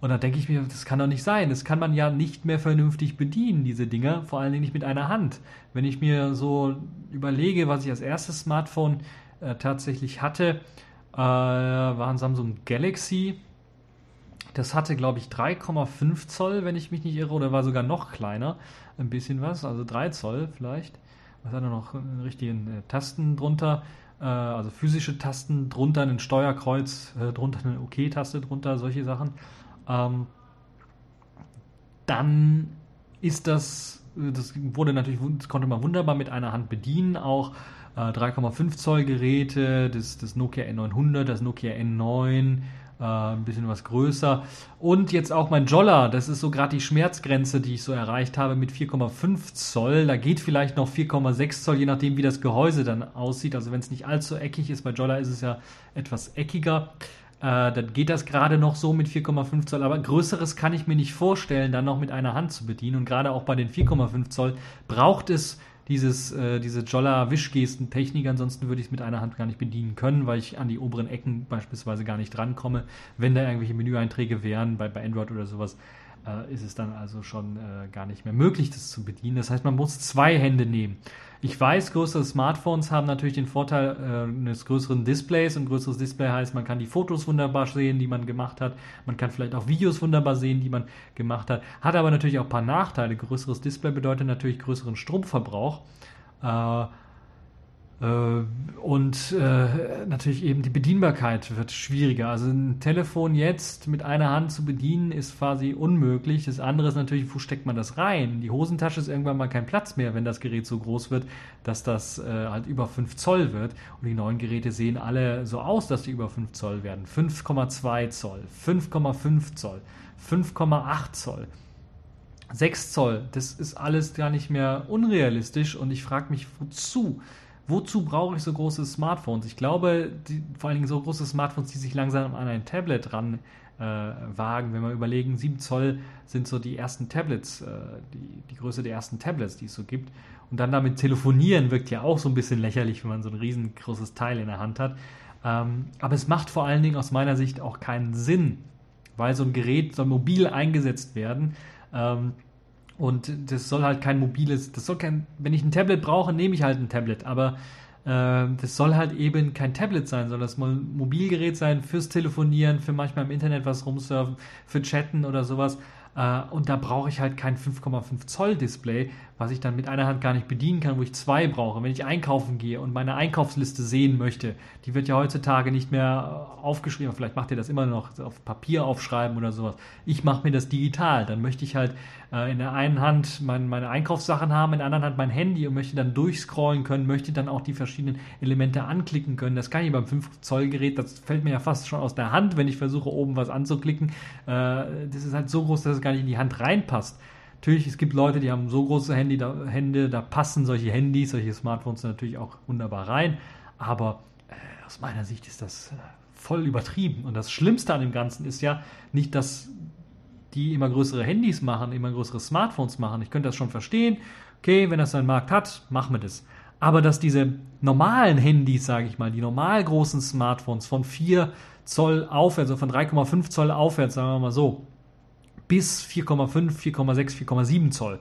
Und da denke ich mir, das kann doch nicht sein. Das kann man ja nicht mehr vernünftig bedienen, diese Dinger, vor allen Dingen nicht mit einer Hand. Wenn ich mir so überlege, was ich als erstes Smartphone äh, tatsächlich hatte, äh, war ein Samsung Galaxy. Das hatte, glaube ich, 3,5 Zoll, wenn ich mich nicht irre, oder war sogar noch kleiner. Ein bisschen was, also 3 Zoll vielleicht was hat er noch? Richtigen äh, Tasten drunter, äh, also physische Tasten drunter, ein Steuerkreuz äh, drunter, eine OK-Taste drunter, solche Sachen. Ähm, dann ist das, das wurde natürlich, das konnte man wunderbar mit einer Hand bedienen, auch 3,5 äh, Zoll Geräte, das, das Nokia N900, das Nokia N9, äh, ein bisschen was größer. Und jetzt auch mein Jolla, das ist so gerade die Schmerzgrenze, die ich so erreicht habe mit 4,5 Zoll. Da geht vielleicht noch 4,6 Zoll, je nachdem, wie das Gehäuse dann aussieht. Also wenn es nicht allzu eckig ist, bei Jolla ist es ja etwas eckiger. Äh, dann geht das gerade noch so mit 4,5 Zoll, aber größeres kann ich mir nicht vorstellen, dann noch mit einer Hand zu bedienen. Und gerade auch bei den 4,5 Zoll braucht es dieses, äh, diese Jolla-Wischgesten-Technik. Ansonsten würde ich es mit einer Hand gar nicht bedienen können, weil ich an die oberen Ecken beispielsweise gar nicht drankomme, wenn da irgendwelche Menüeinträge wären, bei, bei Android oder sowas. Äh, ist es dann also schon äh, gar nicht mehr möglich, das zu bedienen. Das heißt, man muss zwei Hände nehmen. Ich weiß, größere Smartphones haben natürlich den Vorteil äh, eines größeren Displays und größeres Display heißt, man kann die Fotos wunderbar sehen, die man gemacht hat. Man kann vielleicht auch Videos wunderbar sehen, die man gemacht hat. Hat aber natürlich auch ein paar Nachteile. Größeres Display bedeutet natürlich größeren Stromverbrauch. Äh, und äh, natürlich eben die Bedienbarkeit wird schwieriger. Also ein Telefon jetzt mit einer Hand zu bedienen ist quasi unmöglich. Das andere ist natürlich, wo steckt man das rein? Die Hosentasche ist irgendwann mal kein Platz mehr, wenn das Gerät so groß wird, dass das äh, halt über 5 Zoll wird. Und die neuen Geräte sehen alle so aus, dass die über 5 Zoll werden. 5,2 Zoll, 5,5 Zoll, 5,8 Zoll. 6 Zoll, das ist alles gar nicht mehr unrealistisch und ich frage mich, wozu? Wozu brauche ich so große Smartphones? Ich glaube, die, vor allen Dingen so große Smartphones, die sich langsam an ein Tablet ran äh, wagen. Wenn wir überlegen, 7 Zoll sind so die ersten Tablets, äh, die, die Größe der ersten Tablets, die es so gibt. Und dann damit telefonieren wirkt ja auch so ein bisschen lächerlich, wenn man so ein riesengroßes Teil in der Hand hat. Ähm, aber es macht vor allen Dingen aus meiner Sicht auch keinen Sinn, weil so ein Gerät soll mobil eingesetzt werden. Ähm, und das soll halt kein mobiles, das soll kein, wenn ich ein Tablet brauche, nehme ich halt ein Tablet. Aber äh, das soll halt eben kein Tablet sein, soll das mal ein Mobilgerät sein fürs Telefonieren, für manchmal im Internet was rumsurfen, für Chatten oder sowas. Äh, und da brauche ich halt kein 5,5 Zoll Display, was ich dann mit einer Hand gar nicht bedienen kann, wo ich zwei brauche. Wenn ich einkaufen gehe und meine Einkaufsliste sehen möchte, die wird ja heutzutage nicht mehr aufgeschrieben, vielleicht macht ihr das immer noch auf Papier aufschreiben oder sowas. Ich mache mir das digital. Dann möchte ich halt äh, in der einen Hand mein, meine Einkaufssachen haben, in der anderen Hand mein Handy und möchte dann durchscrollen können, möchte dann auch die verschiedenen Elemente anklicken können. Das kann ich beim 5 Zoll Gerät, das fällt mir ja fast schon aus der Hand, wenn ich versuche oben was anzuklicken. Äh, das ist halt so groß, dass es gar nicht in die Hand reinpasst. Natürlich, es gibt Leute, die haben so große Handy, da, Hände, da passen solche Handys, solche Smartphones natürlich auch wunderbar rein. Aber äh, aus meiner Sicht ist das äh, voll übertrieben. Und das Schlimmste an dem Ganzen ist ja nicht, dass die immer größere Handys machen, immer größere Smartphones machen. Ich könnte das schon verstehen. Okay, wenn das seinen Markt hat, machen wir das. Aber dass diese normalen Handys, sage ich mal, die normal großen Smartphones von 4 Zoll aufwärts, also von 3,5 Zoll aufwärts, sagen wir mal so, bis 4,5, 4,6, 4,7 Zoll,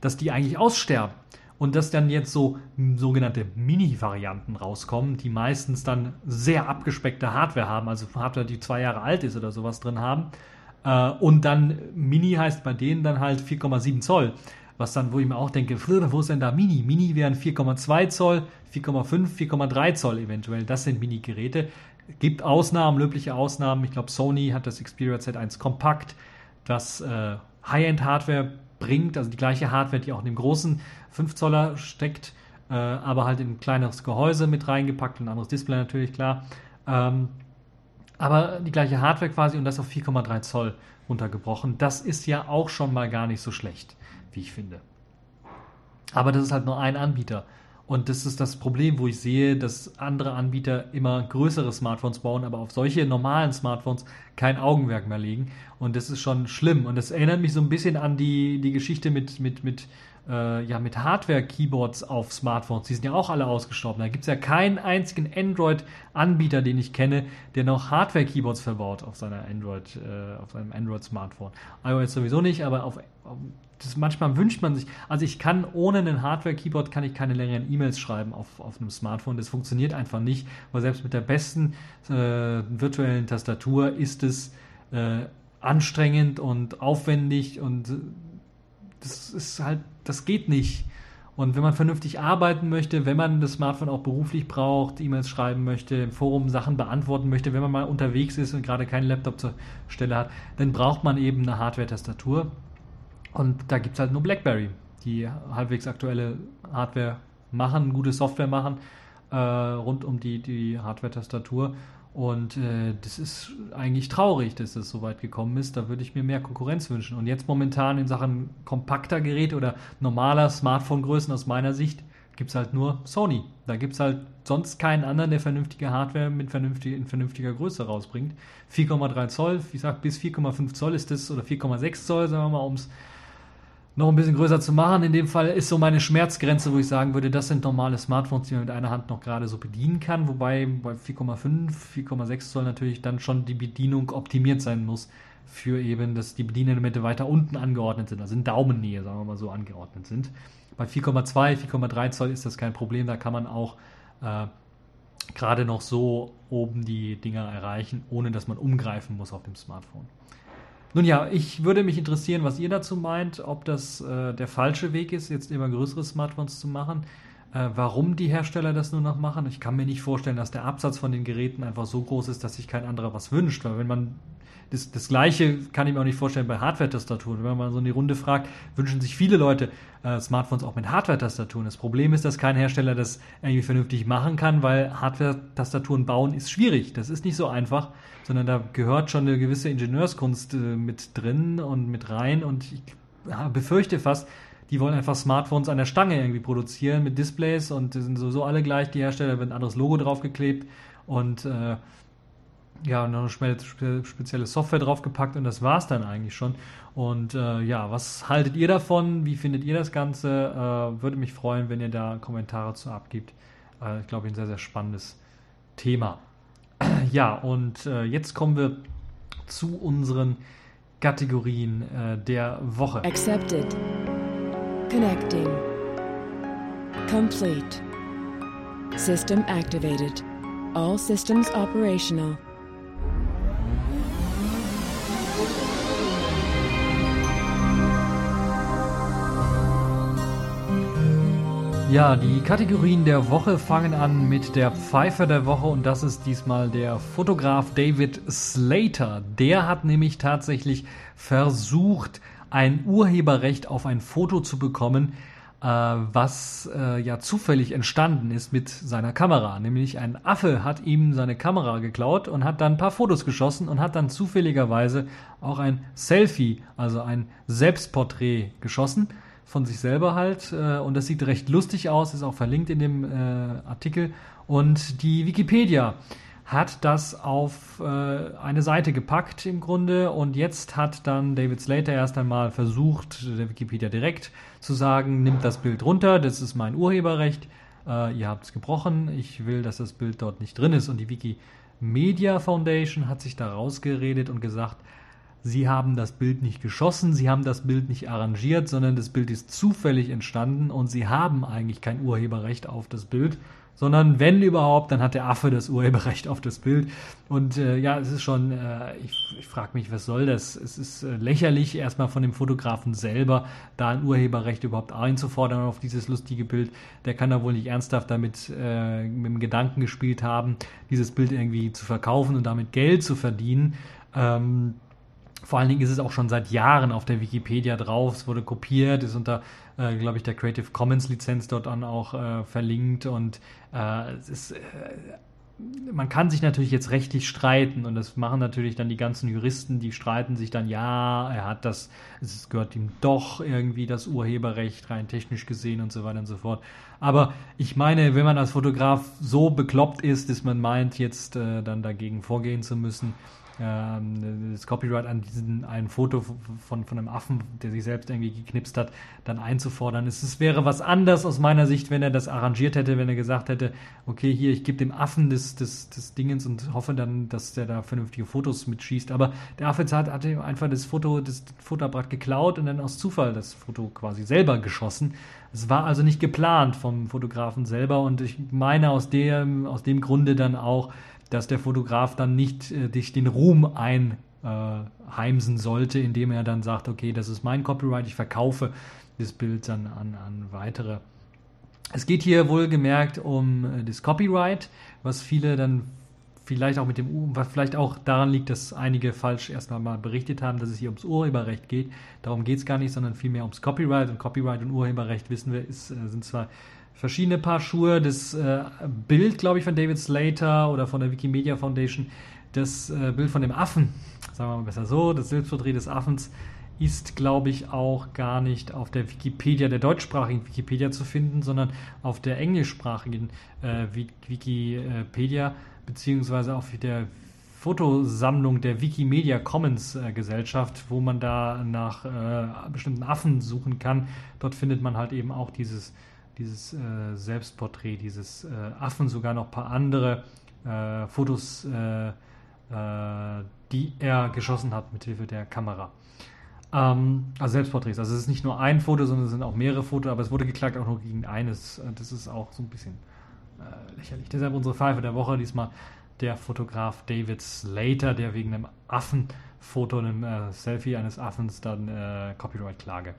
dass die eigentlich aussterben. Und dass dann jetzt so sogenannte Mini-Varianten rauskommen, die meistens dann sehr abgespeckte Hardware haben, also Hardware, die zwei Jahre alt ist oder sowas drin haben äh, und dann Mini heißt bei denen dann halt 4,7 Zoll. Was dann, wo ich mir auch denke, wo ist denn da Mini? Mini wären 4,2 Zoll, 4,5, 4,3 Zoll eventuell. Das sind Mini-Geräte. Gibt Ausnahmen, löbliche Ausnahmen. Ich glaube, Sony hat das Xperia Z1 Kompakt, das äh, High-End-Hardware bringt, also die gleiche Hardware, die auch in dem großen 5 Zoller steckt, äh, aber halt in ein kleineres Gehäuse mit reingepackt, ein anderes Display natürlich, klar. Ähm, aber die gleiche Hardware quasi und das auf 4,3 Zoll runtergebrochen. Das ist ja auch schon mal gar nicht so schlecht, wie ich finde. Aber das ist halt nur ein Anbieter. Und das ist das Problem, wo ich sehe, dass andere Anbieter immer größere Smartphones bauen, aber auf solche normalen Smartphones kein Augenmerk mehr legen. Und das ist schon schlimm. Und das erinnert mich so ein bisschen an die, die Geschichte mit, mit, mit äh, ja, mit Hardware-Keyboards auf Smartphones. Die sind ja auch alle ausgestorben. Da gibt es ja keinen einzigen Android-Anbieter, den ich kenne, der noch Hardware-Keyboards verbaut auf seiner Android, äh, auf seinem Android-Smartphone. iOS sowieso nicht, aber auf, auf das manchmal wünscht man sich, also ich kann ohne einen Hardware-Keyboard kann ich keine längeren E-Mails schreiben auf, auf einem Smartphone. Das funktioniert einfach nicht, weil selbst mit der besten äh, virtuellen Tastatur ist es äh, anstrengend und aufwendig und äh, das ist halt, das geht nicht. Und wenn man vernünftig arbeiten möchte, wenn man das Smartphone auch beruflich braucht, E-Mails schreiben möchte, im Forum Sachen beantworten möchte, wenn man mal unterwegs ist und gerade keinen Laptop zur Stelle hat, dann braucht man eben eine Hardware-Tastatur. Und da gibt es halt nur BlackBerry, die halbwegs aktuelle Hardware machen, gute Software machen, äh, rund um die, die Hardware-Tastatur. Und äh, das ist eigentlich traurig, dass es so weit gekommen ist. Da würde ich mir mehr Konkurrenz wünschen. Und jetzt momentan in Sachen kompakter Geräte oder normaler Smartphone-Größen aus meiner Sicht gibt es halt nur Sony. Da gibt es halt sonst keinen anderen, der vernünftige Hardware mit vernünftig, in vernünftiger Größe rausbringt. 4,3 Zoll, wie gesagt, bis 4,5 Zoll ist das, oder 4,6 Zoll, sagen wir mal, um es noch ein bisschen größer zu machen. In dem Fall ist so meine Schmerzgrenze, wo ich sagen würde, das sind normale Smartphones, die man mit einer Hand noch gerade so bedienen kann. Wobei bei 4,5, 4,6 Zoll natürlich dann schon die Bedienung optimiert sein muss, für eben, dass die Bedienelemente weiter unten angeordnet sind, also in Daumennähe, sagen wir mal so, angeordnet sind. Bei 4,2, 4,3 Zoll ist das kein Problem, da kann man auch äh, gerade noch so oben die Dinger erreichen, ohne dass man umgreifen muss auf dem Smartphone. Nun ja, ich würde mich interessieren, was ihr dazu meint, ob das äh, der falsche Weg ist, jetzt immer größere Smartphones zu machen. Äh, warum die Hersteller das nur noch machen? Ich kann mir nicht vorstellen, dass der Absatz von den Geräten einfach so groß ist, dass sich kein anderer was wünscht. Weil wenn man das, das gleiche kann ich mir auch nicht vorstellen bei Hardware-Tastaturen. Wenn man so in die Runde fragt, wünschen sich viele Leute äh, Smartphones auch mit Hardware-Tastaturen. Das Problem ist, dass kein Hersteller das irgendwie vernünftig machen kann, weil Hardware-Tastaturen bauen ist schwierig. Das ist nicht so einfach, sondern da gehört schon eine gewisse Ingenieurskunst äh, mit drin und mit rein. Und ich ja, befürchte fast, die wollen einfach Smartphones an der Stange irgendwie produzieren mit Displays und die sind sowieso alle gleich. Die Hersteller wird ein anderes Logo draufgeklebt und äh, ja, noch eine spezielle Software draufgepackt und das war es dann eigentlich schon. Und äh, ja, was haltet ihr davon? Wie findet ihr das Ganze? Äh, würde mich freuen, wenn ihr da Kommentare zu abgibt. Äh, ich glaube, ein sehr, sehr spannendes Thema. *clears throat* ja, und äh, jetzt kommen wir zu unseren Kategorien äh, der Woche. Accepted. Connecting. Complete. System activated. All systems operational. Ja, die Kategorien der Woche fangen an mit der Pfeife der Woche und das ist diesmal der Fotograf David Slater. Der hat nämlich tatsächlich versucht, ein Urheberrecht auf ein Foto zu bekommen, äh, was äh, ja zufällig entstanden ist mit seiner Kamera. Nämlich ein Affe hat ihm seine Kamera geklaut und hat dann ein paar Fotos geschossen und hat dann zufälligerweise auch ein Selfie, also ein Selbstporträt geschossen von sich selber halt. Äh, und das sieht recht lustig aus, ist auch verlinkt in dem äh, Artikel. Und die Wikipedia hat das auf äh, eine Seite gepackt im Grunde und jetzt hat dann David Slater erst einmal versucht, der Wikipedia direkt zu sagen, nimmt das Bild runter, das ist mein Urheberrecht, äh, ihr habt es gebrochen, ich will, dass das Bild dort nicht drin ist. Und die Wikimedia Foundation hat sich da rausgeredet und gesagt, Sie haben das Bild nicht geschossen, Sie haben das Bild nicht arrangiert, sondern das Bild ist zufällig entstanden und Sie haben eigentlich kein Urheberrecht auf das Bild, sondern wenn überhaupt, dann hat der Affe das Urheberrecht auf das Bild. Und äh, ja, es ist schon, äh, ich, ich frage mich, was soll das? Es ist äh, lächerlich, erstmal von dem Fotografen selber da ein Urheberrecht überhaupt einzufordern auf dieses lustige Bild. Der kann da wohl nicht ernsthaft damit äh, mit dem Gedanken gespielt haben, dieses Bild irgendwie zu verkaufen und damit Geld zu verdienen. Ähm, vor allen Dingen ist es auch schon seit Jahren auf der Wikipedia drauf. Es wurde kopiert, ist unter, äh, glaube ich, der Creative Commons Lizenz dort an auch äh, verlinkt und äh, es ist, äh, man kann sich natürlich jetzt rechtlich streiten und das machen natürlich dann die ganzen Juristen, die streiten sich dann, ja, er hat das, es gehört ihm doch irgendwie das Urheberrecht rein technisch gesehen und so weiter und so fort. Aber ich meine, wenn man als Fotograf so bekloppt ist, dass man meint, jetzt äh, dann dagegen vorgehen zu müssen, ähm, das Copyright an diesem ein Foto von, von einem Affen, der sich selbst irgendwie geknipst hat, dann einzufordern. Es, es wäre was anders aus meiner Sicht, wenn er das arrangiert hätte, wenn er gesagt hätte, okay, hier, ich gebe dem Affen des, des, des Dingens und hoffe dann, dass der da vernünftige Fotos mitschießt. Aber der Affe hat, hat einfach das Foto, das Fotoapparat geklaut und dann aus Zufall das Foto quasi selber geschossen. Es war also nicht geplant vom Fotografen selber und ich meine aus dem, aus dem Grunde dann auch, dass der Fotograf dann nicht äh, dich den Ruhm einheimsen äh, sollte, indem er dann sagt, okay, das ist mein Copyright, ich verkaufe das Bild dann an, an weitere. Es geht hier wohlgemerkt um äh, das Copyright, was viele dann vielleicht auch mit dem, was vielleicht auch daran liegt, dass einige falsch erstmal mal berichtet haben, dass es hier ums Urheberrecht geht. Darum geht es gar nicht, sondern vielmehr ums Copyright. Und Copyright und Urheberrecht, wissen wir, ist, äh, sind zwar verschiedene Paar Schuhe. Das äh, Bild, glaube ich, von David Slater oder von der Wikimedia Foundation, das äh, Bild von dem Affen, sagen wir mal besser so, das Selbstporträt des Affens, ist, glaube ich, auch gar nicht auf der Wikipedia, der deutschsprachigen Wikipedia zu finden, sondern auf der englischsprachigen äh, Wikipedia, beziehungsweise auf der Fotosammlung der Wikimedia Commons äh, Gesellschaft, wo man da nach äh, bestimmten Affen suchen kann. Dort findet man halt eben auch dieses dieses äh, Selbstporträt, dieses äh, Affen, sogar noch ein paar andere äh, Fotos, äh, äh, die er geschossen hat mit Hilfe der Kamera. Ähm, also Selbstporträts. Also es ist nicht nur ein Foto, sondern es sind auch mehrere Fotos, aber es wurde geklagt auch nur gegen eines. Das ist auch so ein bisschen äh, lächerlich. Deshalb unsere Pfeife der Woche diesmal der Fotograf David Slater, der wegen einem Affenfoto, einem äh, Selfie eines Affens dann äh, Copyright-Klage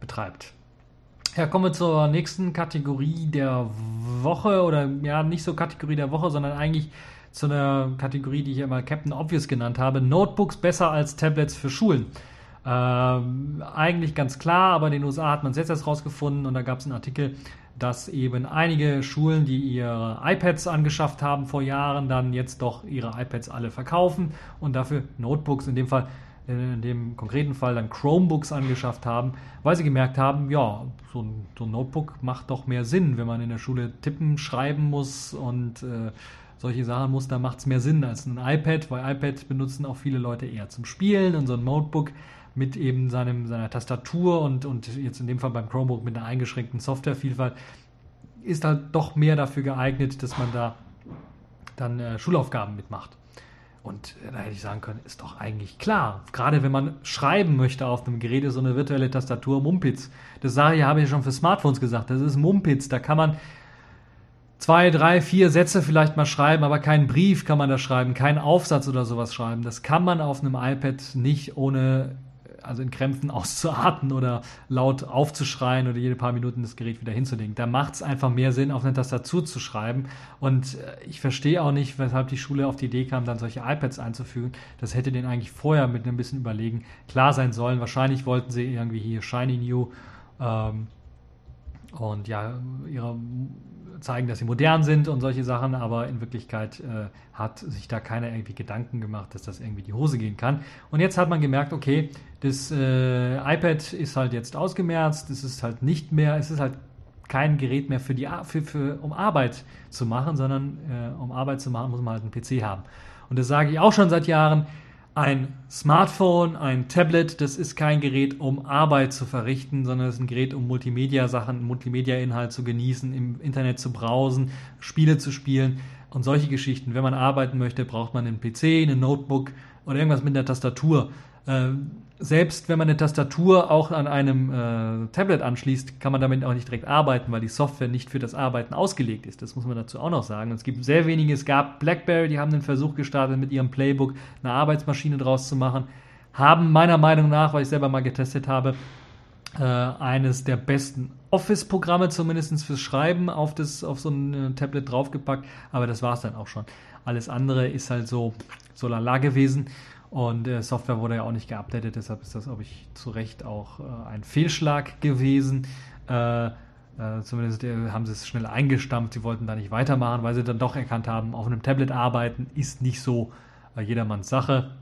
betreibt. Ja, kommen wir zur nächsten Kategorie der Woche oder ja, nicht so Kategorie der Woche, sondern eigentlich zu einer Kategorie, die ich immer Captain Obvious genannt habe. Notebooks besser als Tablets für Schulen. Ähm, eigentlich ganz klar, aber in den USA hat man es jetzt erst rausgefunden und da gab es einen Artikel, dass eben einige Schulen, die ihre iPads angeschafft haben vor Jahren, dann jetzt doch ihre iPads alle verkaufen und dafür Notebooks, in dem Fall, in dem konkreten Fall dann Chromebooks angeschafft haben, weil sie gemerkt haben, ja, so ein, so ein Notebook macht doch mehr Sinn, wenn man in der Schule tippen, schreiben muss und äh, solche Sachen muss, da macht es mehr Sinn als ein iPad, weil iPad benutzen auch viele Leute eher zum Spielen und so ein Notebook mit eben seinem, seiner Tastatur und, und jetzt in dem Fall beim Chromebook mit einer eingeschränkten Softwarevielfalt ist halt doch mehr dafür geeignet, dass man da dann äh, Schulaufgaben mitmacht. Und äh, da hätte ich sagen können, ist doch eigentlich klar. Gerade wenn man schreiben möchte auf einem Gerät, ist so eine virtuelle Tastatur Mumpitz. Das sage ich, habe ich schon für Smartphones gesagt. Das ist Mumpitz. Da kann man zwei, drei, vier Sätze vielleicht mal schreiben, aber keinen Brief kann man da schreiben, keinen Aufsatz oder sowas schreiben. Das kann man auf einem iPad nicht ohne also in Krämpfen *laughs* auszuatmen oder laut aufzuschreien oder jede paar Minuten das Gerät wieder hinzulegen. Da macht es einfach mehr Sinn, auf eine Tastatur zu schreiben. Und äh, ich verstehe auch nicht, weshalb die Schule auf die Idee kam, dann solche iPads einzufügen. Das hätte denen eigentlich vorher mit einem bisschen Überlegen klar sein sollen. Wahrscheinlich wollten sie irgendwie hier Shiny New ähm, und ja, ihre zeigen, dass sie modern sind und solche Sachen, aber in Wirklichkeit äh, hat sich da keiner irgendwie Gedanken gemacht, dass das irgendwie die Hose gehen kann. Und jetzt hat man gemerkt, okay, das äh, iPad ist halt jetzt ausgemerzt, es ist halt nicht mehr, es ist halt kein Gerät mehr für die, für, für, um Arbeit zu machen, sondern äh, um Arbeit zu machen, muss man halt einen PC haben. Und das sage ich auch schon seit Jahren. Ein Smartphone, ein Tablet, das ist kein Gerät, um Arbeit zu verrichten, sondern es ist ein Gerät, um Multimedia-Sachen, Multimedia-Inhalt zu genießen, im Internet zu browsen, Spiele zu spielen und solche Geschichten. Wenn man arbeiten möchte, braucht man einen PC, ein Notebook oder irgendwas mit einer Tastatur. Ähm, selbst wenn man eine Tastatur auch an einem äh, Tablet anschließt, kann man damit auch nicht direkt arbeiten, weil die Software nicht für das Arbeiten ausgelegt ist. Das muss man dazu auch noch sagen. Es gibt sehr wenige, es gab BlackBerry, die haben den Versuch gestartet, mit ihrem Playbook eine Arbeitsmaschine draus zu machen, haben meiner Meinung nach, weil ich selber mal getestet habe, äh, eines der besten Office-Programme zumindest fürs Schreiben auf, das, auf so ein äh, Tablet draufgepackt, aber das war es dann auch schon. Alles andere ist halt so, so lala gewesen. Und äh, Software wurde ja auch nicht geupdatet, deshalb ist das, glaube ich, zu Recht auch äh, ein Fehlschlag gewesen. Äh, äh zumindest äh, haben sie es schnell eingestampft, sie wollten da nicht weitermachen, weil sie dann doch erkannt haben, auf einem Tablet arbeiten ist nicht so äh, jedermanns Sache.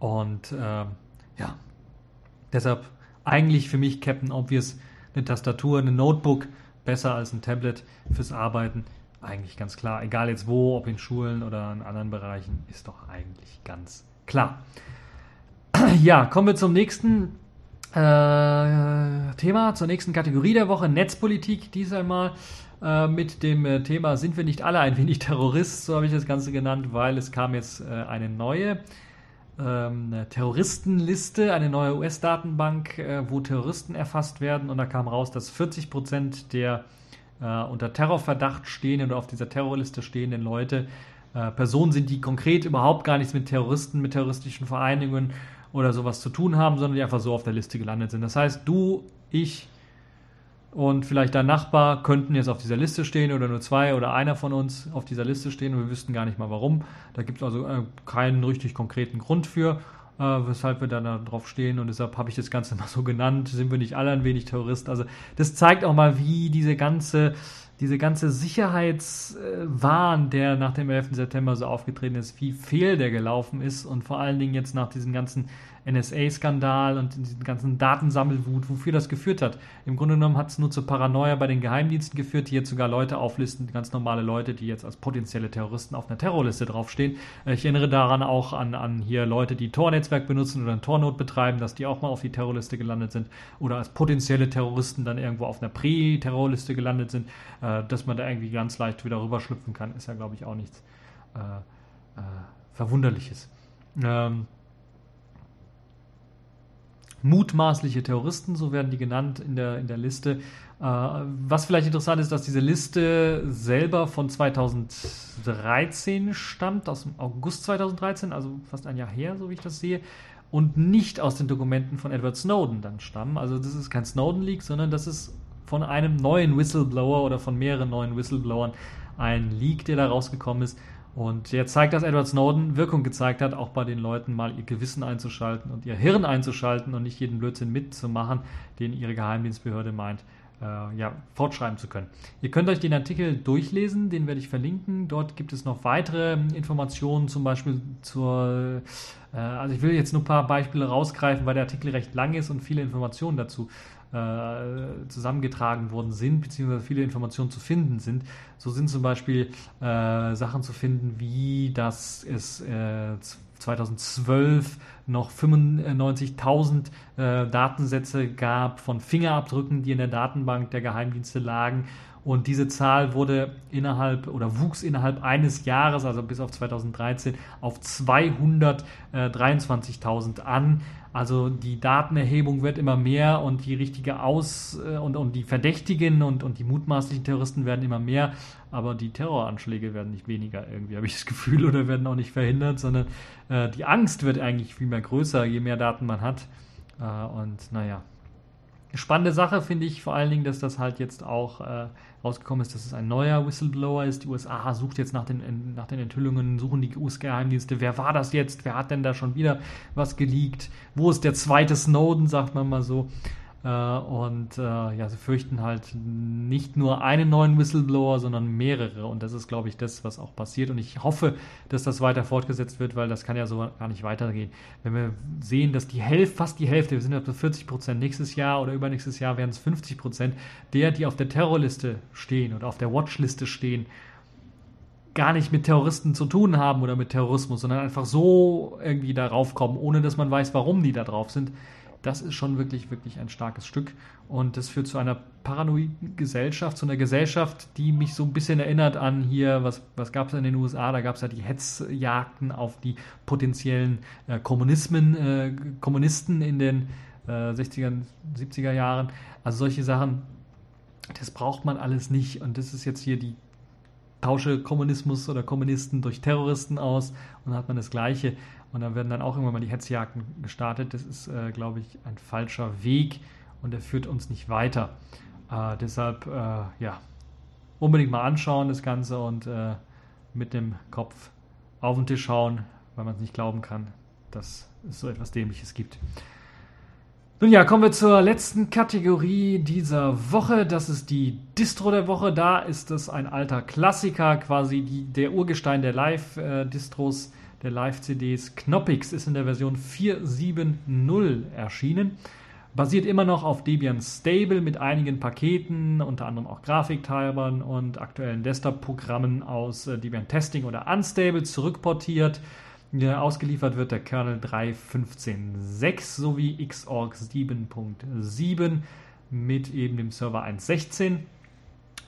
Und ja, deshalb eigentlich für mich Captain Obvious eine Tastatur, ein Notebook besser als ein Tablet fürs Arbeiten. Eigentlich ganz klar, egal jetzt wo, ob in Schulen oder in anderen Bereichen, ist doch eigentlich ganz Klar. *clears throat* Ja, kommen wir zum nächsten äh, Thema, zur nächsten Kategorie der Woche, Netzpolitik. Dies einmal äh, mit dem äh, Thema Sind wir nicht alle ein wenig *laughs* Terrorist? So habe ich das Ganze genannt, weil es kam jetzt äh, eine neue ähm, Terroristenliste, eine neue US-Datenbank, äh, wo Terroristen erfasst werden. Und da kam raus, dass 40 Prozent der äh, unter Terrorverdacht stehenden oder auf dieser Terrorliste stehenden Leute äh, Personen sind, die konkret überhaupt gar nichts mit Terroristen, mit terroristischen Vereinigungen oder sowas zu tun haben, sondern die einfach so auf der Liste gelandet sind. Das heißt, du, ich und vielleicht dein Nachbar könnten jetzt auf dieser Liste stehen oder nur zwei oder einer von uns auf dieser Liste stehen und wir wüssten gar nicht mal warum. Da gibt es also äh, keinen richtig konkreten Grund für, äh, weshalb wir da drauf stehen und deshalb habe ich das Ganze *laughs* mal so genannt. Sind wir nicht alle ein wenig Terrorist? Also das zeigt auch mal, wie diese ganze diese ganze Sicherheitswahn, der nach dem 11. September so aufgetreten ist, wie fehl der gelaufen ist und vor allen Dingen jetzt nach diesen ganzen NSA-Skandal und diesen ganzen Datensammelwut, wofür das geführt hat. Im Grunde genommen hat es nur zur Paranoia bei den Geheimdiensten geführt, die jetzt sogar Leute auflisten, ganz normale Leute, die jetzt als potenzielle Terroristen auf einer Terrorliste draufstehen. Ich erinnere daran auch an, an hier Leute, die Tor-Netzwerk benutzen oder ein Tornot betreiben, dass die auch mal auf die Terrorliste gelandet sind oder als potenzielle Terroristen dann irgendwo auf einer Prä-Terrorliste gelandet sind. Äh, dass man da irgendwie ganz leicht wieder rüberschlüpfen kann, ist ja, glaube ich, auch nichts äh, äh, Verwunderliches. ähm, mutmaßliche Terroristen, so werden die genannt in der, in der Liste. Äh, was vielleicht interessant ist, dass diese Liste selber von 2013 stammt, aus dem August 2013, also fast ein Jahr her, so wie ich das sehe, und nicht aus den Dokumenten von Edward Snowden dann stammen. Also das ist kein Snowden-Leak, sondern das ist von einem neuen Whistleblower oder von mehreren neuen Whistleblowern ein Leak, der da rausgekommen ist. Und der zeigt, dass Edward Snowden Wirkung gezeigt hat, auch bei den Leuten mal ihr Gewissen einzuschalten und ihr Hirn einzuschalten und nicht jeden Blödsinn mitzumachen, den ihre Geheimdienstbehörde meint, äh, ja, fortschreiben zu können. Ihr könnt euch den Artikel durchlesen, den werde ich verlinken. Dort gibt es noch weitere Informationen, zum Beispiel zur, äh, also ich will jetzt nur ein paar Beispiele rausgreifen, weil der Artikel recht lang ist und viele Informationen dazu äh, zusammengetragen worden sind, beziehungsweise viele Informationen zu finden sind. So sind zum Beispiel äh, Sachen zu finden, wie dass es äh, 2012 noch 95.000 äh, Datensätze gab von Fingerabdrücken, die in der Datenbank der Geheimdienste lagen. Und diese Zahl wurde innerhalb oder wuchs innerhalb eines Jahres, also bis auf 2013, auf 223.000 an. Also die Datenerhebung wird immer mehr und die richtige Aus- äh, und, und die Verdächtigen und, und die mutmaßlichen Terroristen werden immer mehr, aber die Terroranschläge werden nicht weniger irgendwie, habe ich das Gefühl, oder werden auch nicht verhindert, sondern äh, die Angst wird eigentlich viel mehr größer, je mehr Daten man hat. Äh, und naja, spannende Sache finde ich vor allen Dingen, dass das halt jetzt auch äh, rausgekommen ist, dass es ein neuer Whistleblower ist. Die USA sucht jetzt nach den, nach den Enthüllungen, suchen die US-Geheimdienste. Wer war das jetzt? Wer hat denn da schon wieder was geleakt? Wo ist der zweite Snowden, sagt man mal so. Äh, und äh, ja, sie fürchten halt nicht nur einen neuen Whistleblower, sondern mehrere. Und das ist, glaube ich, das, was auch passiert. Und ich hoffe, dass das weiter fortgesetzt wird, weil das kann ja so gar nicht weitergehen. Wenn wir sehen, dass die Hälfte, fast die Hälfte, wir sind ja bei 40 Prozent nächstes Jahr oder übernächstes Jahr werden es 50 Prozent, der, die auf der Terrorliste stehen oder auf der Watchliste stehen, gar nicht mit Terroristen zu tun haben oder mit Terrorismus, sondern einfach so irgendwie darauf kommen, ohne dass man weiß, warum die da drauf sind das ist schon wirklich, wirklich ein starkes Stück. Und das führt zu einer paranoiden Gesellschaft, zu einer Gesellschaft, die mich so ein bisschen erinnert an hier, was, was gab es in den USA? Da gab es ja die Hetzjagden auf die potenziellen äh, Kommunismen, äh, Kommunisten in den äh, 60er, 70er Jahren. Also solche Sachen, das braucht man alles nicht. Und das ist jetzt hier die tausche Kommunismus oder Kommunisten durch Terroristen aus und dann hat man das Gleiche. Und dann werden dann auch irgendwann mal die Hetzjagden gestartet. Das ist, äh, glaube ich, ein falscher Weg und der führt uns nicht weiter. Äh, deshalb, äh, ja, unbedingt mal anschauen das Ganze und äh, mit dem Kopf auf den Tisch schauen, weil man es nicht glauben kann, dass es so etwas Dämliches gibt. Nun ja, kommen wir zur letzten Kategorie dieser Woche. Das ist die Distro der Woche. Da ist es ein alter Klassiker, quasi die, der Urgestein der Live-Distros. Der Live-CDs. Knoppix ist in der Version 4.7.0 erschienen. Basiert immer noch auf Debian Stable mit einigen Paketen, unter anderem auch Grafiktreibern und aktuellen Desktop-Programmen aus äh, Debian Testing oder Unstable zurückportiert. Ausgeliefert wird der Kernel 3.15.6 sowie Xorg 7.7 mit eben dem Server 1.16.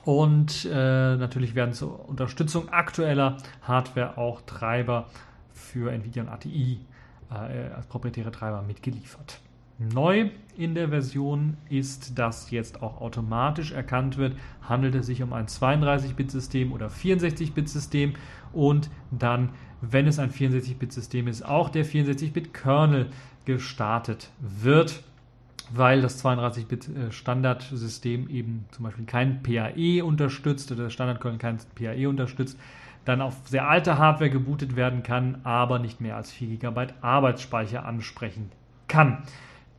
Und äh, natürlich werden zur Unterstützung aktueller Hardware auch Treiber für NVIDIA und ATI äh, als proprietäre Treiber mitgeliefert. Neu in der Version ist, dass jetzt auch automatisch erkannt wird, handelt es sich um ein 32-Bit-System oder 64-Bit-System und dann, wenn es ein 64-Bit-System ist, auch der 64-Bit-Kernel gestartet wird, weil das 32-Bit-Standardsystem eben zum Beispiel kein PAE unterstützt oder das Standardkernel kein PAE unterstützt, dann auf sehr alte Hardware gebootet werden kann, aber nicht mehr als 4 GB Arbeitsspeicher ansprechen kann.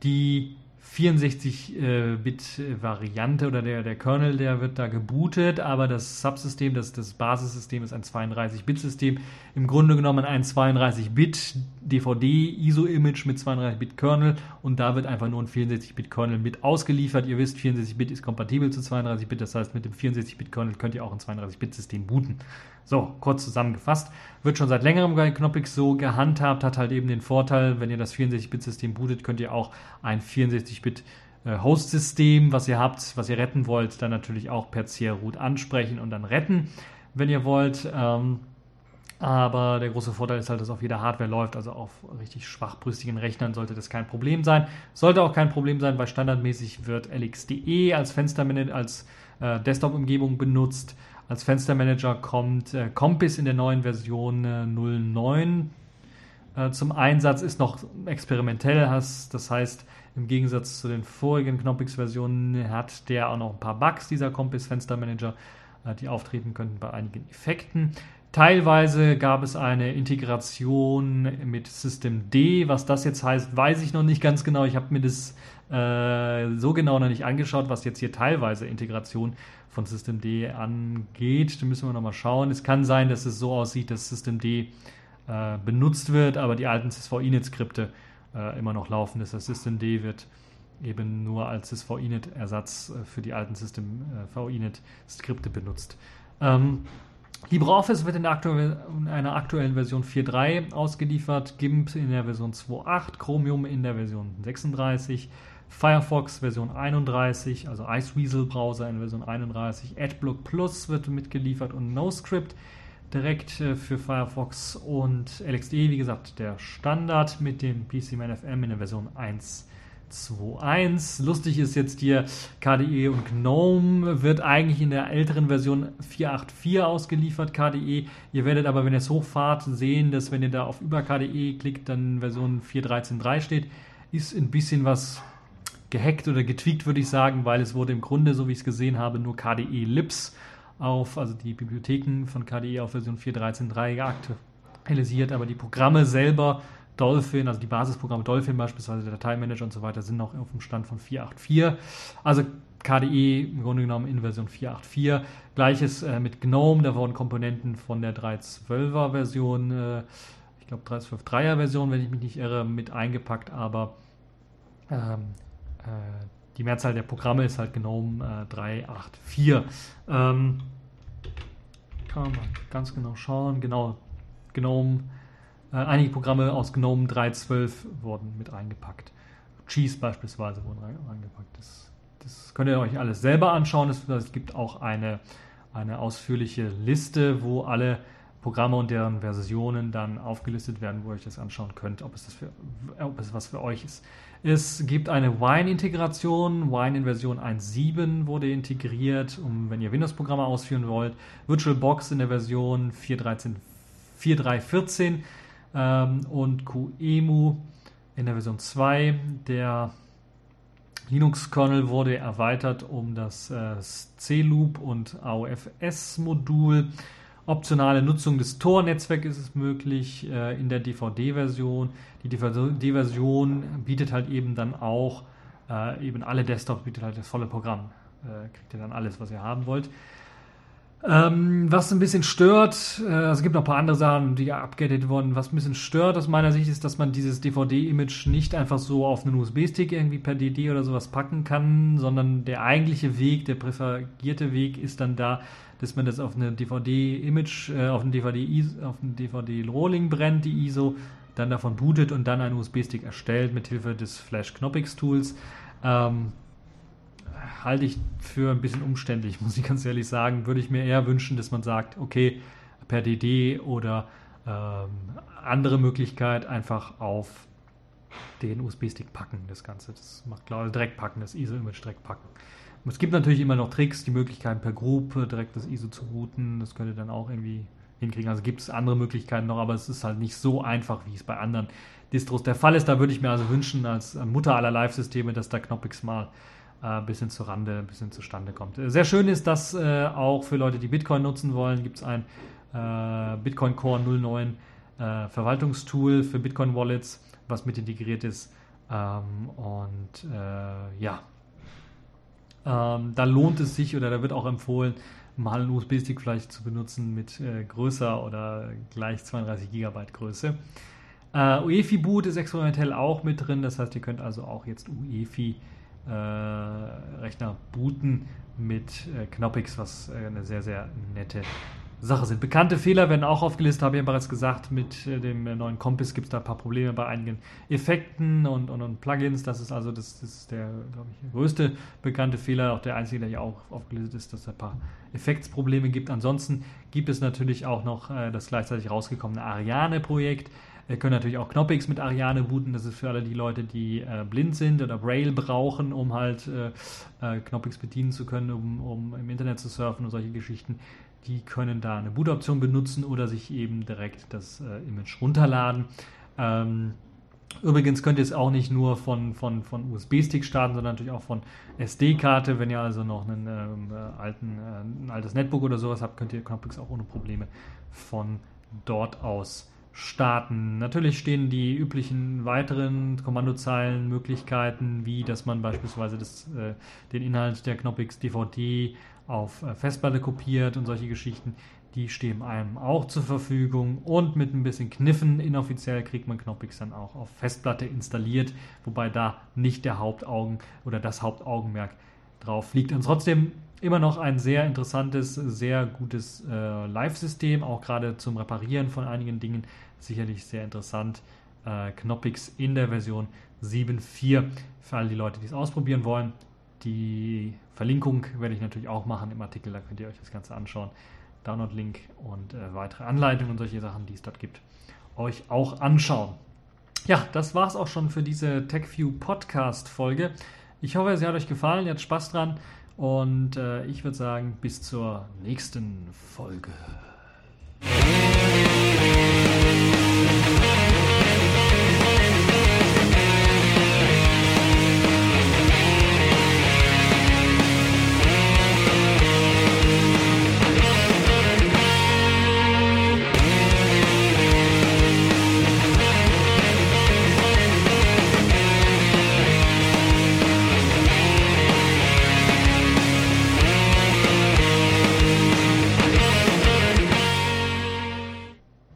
Die 64-Bit-Variante oder der, der Kernel, der wird da gebootet, aber das Subsystem, das, das Basissystem ist ein 32-Bit-System. Im Grunde genommen ein 32-Bit DVD-ISO-Image mit 32-Bit-Kernel und da wird einfach nur ein 64-Bit-Kernel mit ausgeliefert. Ihr wisst, 64-Bit ist kompatibel zu 32-Bit, das heißt, mit dem 64-Bit-Kernel könnt ihr auch ein 32-Bit-System booten. So, kurz zusammengefasst. Wird schon seit längerem bei Knoppix so gehandhabt, hat halt eben den Vorteil, wenn ihr das 64-Bit-System bootet, könnt ihr auch ein 64-Bit äh, Host-System, was ihr habt, was ihr retten wollt, dann natürlich auch per CR-Root ansprechen und dann retten, wenn ihr wollt. Ähm, Aber der große Vorteil ist halt, dass auf jeder Hardware läuft, also auf richtig schwachbrüstigen Rechnern sollte das kein Problem sein. Sollte auch kein Problem sein, weil standardmäßig wird LXDE als Fenstermanager, als äh, Desktop-Umgebung benutzt. Als Fenstermanager kommt äh, Compass in der neuen Version äh, 09 äh, zum Einsatz, ist noch experimentell, das heißt, im Gegensatz zu den vorigen Knoppix-Versionen hat der auch noch ein paar Bugs, dieser Compass Fenstermanager, äh, die auftreten könnten bei einigen Effekten. Teilweise gab es eine Integration mit System D. Was das jetzt heißt, weiß ich noch nicht ganz genau. Ich habe mir das äh, so genau noch nicht angeschaut, was jetzt hier teilweise Integration von System D angeht. Da müssen wir nochmal schauen. Es kann sein, dass es so aussieht, dass System D äh, benutzt wird, aber die alten SysV-Init-Skripte äh, immer noch laufen. Das heißt, System D wird eben nur als SysV-Init-Ersatz äh, für die alten System äh, benutzt. Ähm, LibreOffice wird in, aktuell, in, einer aktuellen Version 4.3 ausgeliefert, GIMP in der Version 2.8, Chromium in der Version 36, Firefox Version 31, also Iceweasel Browser in Version 31, AdBlock Plus wird mitgeliefert und NoScript direkt äh, für Firefox und LXD, wie gesagt, der Standard mit dem PCManFM in der Version 1. 2.1. Lustig ist jetzt hier, KDE und GNOME wird eigentlich in der älteren Version 4.8.4 ausgeliefert, KDE. Ihr werdet aber, wenn ihr es hochfahrt, sehen, dass wenn ihr da auf über KDE klickt, dann Version 4.13.3 steht. Ist ein bisschen was gehackt oder getweakt, würde ich sagen, weil es wurde im Grunde, so wie ich es gesehen habe, nur KDE Lips auf, also die Bibliotheken von KDE auf Version 4.13.3 aktualisiert, aber die Programme selber Dolphin, also die Basisprogramme Dolphin beispielsweise, der Dateimanager und so weiter, sind noch auf dem Stand von 4.8.4. Also KDE im Grunde genommen in Version 4.8.4. Gleiches äh, mit GNOME, da wurden Komponenten von der 3.12er Version, äh, ich glaube 3.12.3er Version, wenn ich mich nicht irre, mit eingepackt, aber ähm, äh, die Mehrzahl der Programme ist halt GNOME äh, 3.8.4. Ähm, kann man ganz genau schauen. Genau, GNOME äh, einige Programme aus GNOME 3.12 wurden mit eingepackt. Cheese beispielsweise wurden reingepackt. Das, das könnt ihr euch alles selber anschauen. Es, es gibt auch eine, eine ausführliche Liste, wo alle Programme und deren Versionen dann aufgelistet werden, wo ihr euch das anschauen könnt, ob es, das für, ob es was für euch ist. Es gibt eine Wine-Integration. Wine in Version 1.7 wurde integriert, um, wenn ihr Windows-Programme ausführen wollt. VirtualBox in der Version 4.3.14 ähm, und QEMU in der Version 2. Der Linux-Kernel wurde erweitert um das äh, C-Loop und AOFS-Modul. Optionale Nutzung des Tor-Netzwerks ist möglich äh, in der DVD-Version. Die DVD-Version bietet halt eben dann auch äh, eben alle Desktops, bietet halt das volle Programm. Äh, kriegt ihr dann alles, was ihr haben wollt. Ähm, was ein bisschen stört, äh, also es gibt noch ein paar andere Sachen, die abgedatet wurden. Was ein bisschen stört aus meiner Sicht ist, dass man dieses DVD-Image nicht einfach so auf einen USB-Stick irgendwie per DD oder sowas packen kann, sondern der eigentliche Weg, der präferierte Weg ist dann da, dass man das auf eine DVD-Image, äh, auf ein DVD, auf ein DVD-Rolling brennt, die ISO, dann davon bootet und dann einen USB-Stick erstellt mit Hilfe des Flash-Knoppix-Tools. Ähm, halte ich für ein bisschen umständlich, *laughs* muss ich ganz ehrlich sagen. Würde ich mir eher wünschen, dass man sagt, okay, per DD oder ähm, andere Möglichkeit einfach auf den USB-Stick packen, das Ganze. Das macht, glaube direkt packen, das ISO-Image direkt packen. Es gibt natürlich immer noch Tricks, die Möglichkeit per Group direkt das ISO zu routen. Das könnt ihr dann auch irgendwie hinkriegen. Also gibt es andere Möglichkeiten noch, aber es ist halt nicht so einfach, wie es bei anderen Distros der Fall ist. Da würde ich mir also wünschen, als Mutter aller Live-Systeme, dass da Knoppix mal äh, bisschen zur Rande, ein bisschen zustande kommt. Sehr schön ist, dass äh, auch für Leute, die Bitcoin nutzen wollen, gibt es ein äh, Bitcoin Core 09 äh, Verwaltungstool für Bitcoin Wallets, was mit integriert ist. Ähm, und äh, ja, ähm, da lohnt es sich oder da wird auch empfohlen, mal einen USB-Stick vielleicht zu benutzen mit äh, größer oder gleich 32 GB Größe. UEFI Boot ist experimentell auch mit drin, das heißt, ihr könnt also auch jetzt UEFI äh, Rechner booten mit äh, Knoppix, was äh, eine sehr, sehr nette Sache sind. Bekannte Fehler werden auch aufgelistet, habe ich ja bereits gesagt. Mit äh, dem äh, neuen Compass gibt es da ein paar Probleme bei einigen Effekten und, und, und Plugins. Das ist also das, das ist der, glaube ich, größte bekannte Fehler, auch der einzige, der hier auch aufgelistet ist, dass es ein paar Effektsprobleme gibt. Ansonsten gibt es natürlich auch noch äh, das gleichzeitig rausgekommene Ariane-Projekt. Wir können natürlich auch Knoppix mit Ariane booten. Das ist für alle die Leute, die äh, blind sind oder Braille brauchen, um halt äh, äh, Knoppix bedienen zu können, um, um im Internet zu surfen und solche Geschichten die können da eine Boot-Option benutzen oder sich eben direkt das äh, Image runterladen. Ähm, übrigens könnt ihr es auch nicht nur von, von, von USB-Stick starten, sondern natürlich auch von SD-Karte. Wenn ihr also noch einen, ähm, äh, alten, äh, ein altes Netbook oder sowas habt, könnt ihr Knoppix auch ohne Probleme von dort aus starten. Natürlich stehen die üblichen weiteren Kommandozeilenmöglichkeiten, wie dass man beispielsweise das, äh, den Inhalt der Knoppix DVD auf äh, Festplatte kopiert und solche Geschichten, die stehen einem auch zur Verfügung. Und mit ein bisschen Kniffen inoffiziell kriegt man Knoppix dann auch auf Festplatte installiert, wobei da nicht der Hauptaugen oder das Hauptaugenmerk drauf liegt. Und trotzdem immer noch ein sehr interessantes, sehr gutes äh, Live-System, auch gerade zum Reparieren von einigen Dingen sicherlich sehr interessant. Äh, Knoppix in der Version 7.4 für all die Leute, die es ausprobieren wollen. Die Verlinkung werde ich natürlich auch machen im Artikel, da könnt ihr euch das Ganze anschauen. Download-Link und äh, weitere Anleitungen und solche Sachen, die es dort gibt, euch auch anschauen. Ja, das war es auch schon für diese TechView Podcast-Folge. Ich hoffe, sie hat euch gefallen, ihr habt Spaß dran und äh, ich würde sagen, bis zur nächsten Folge. Thank you.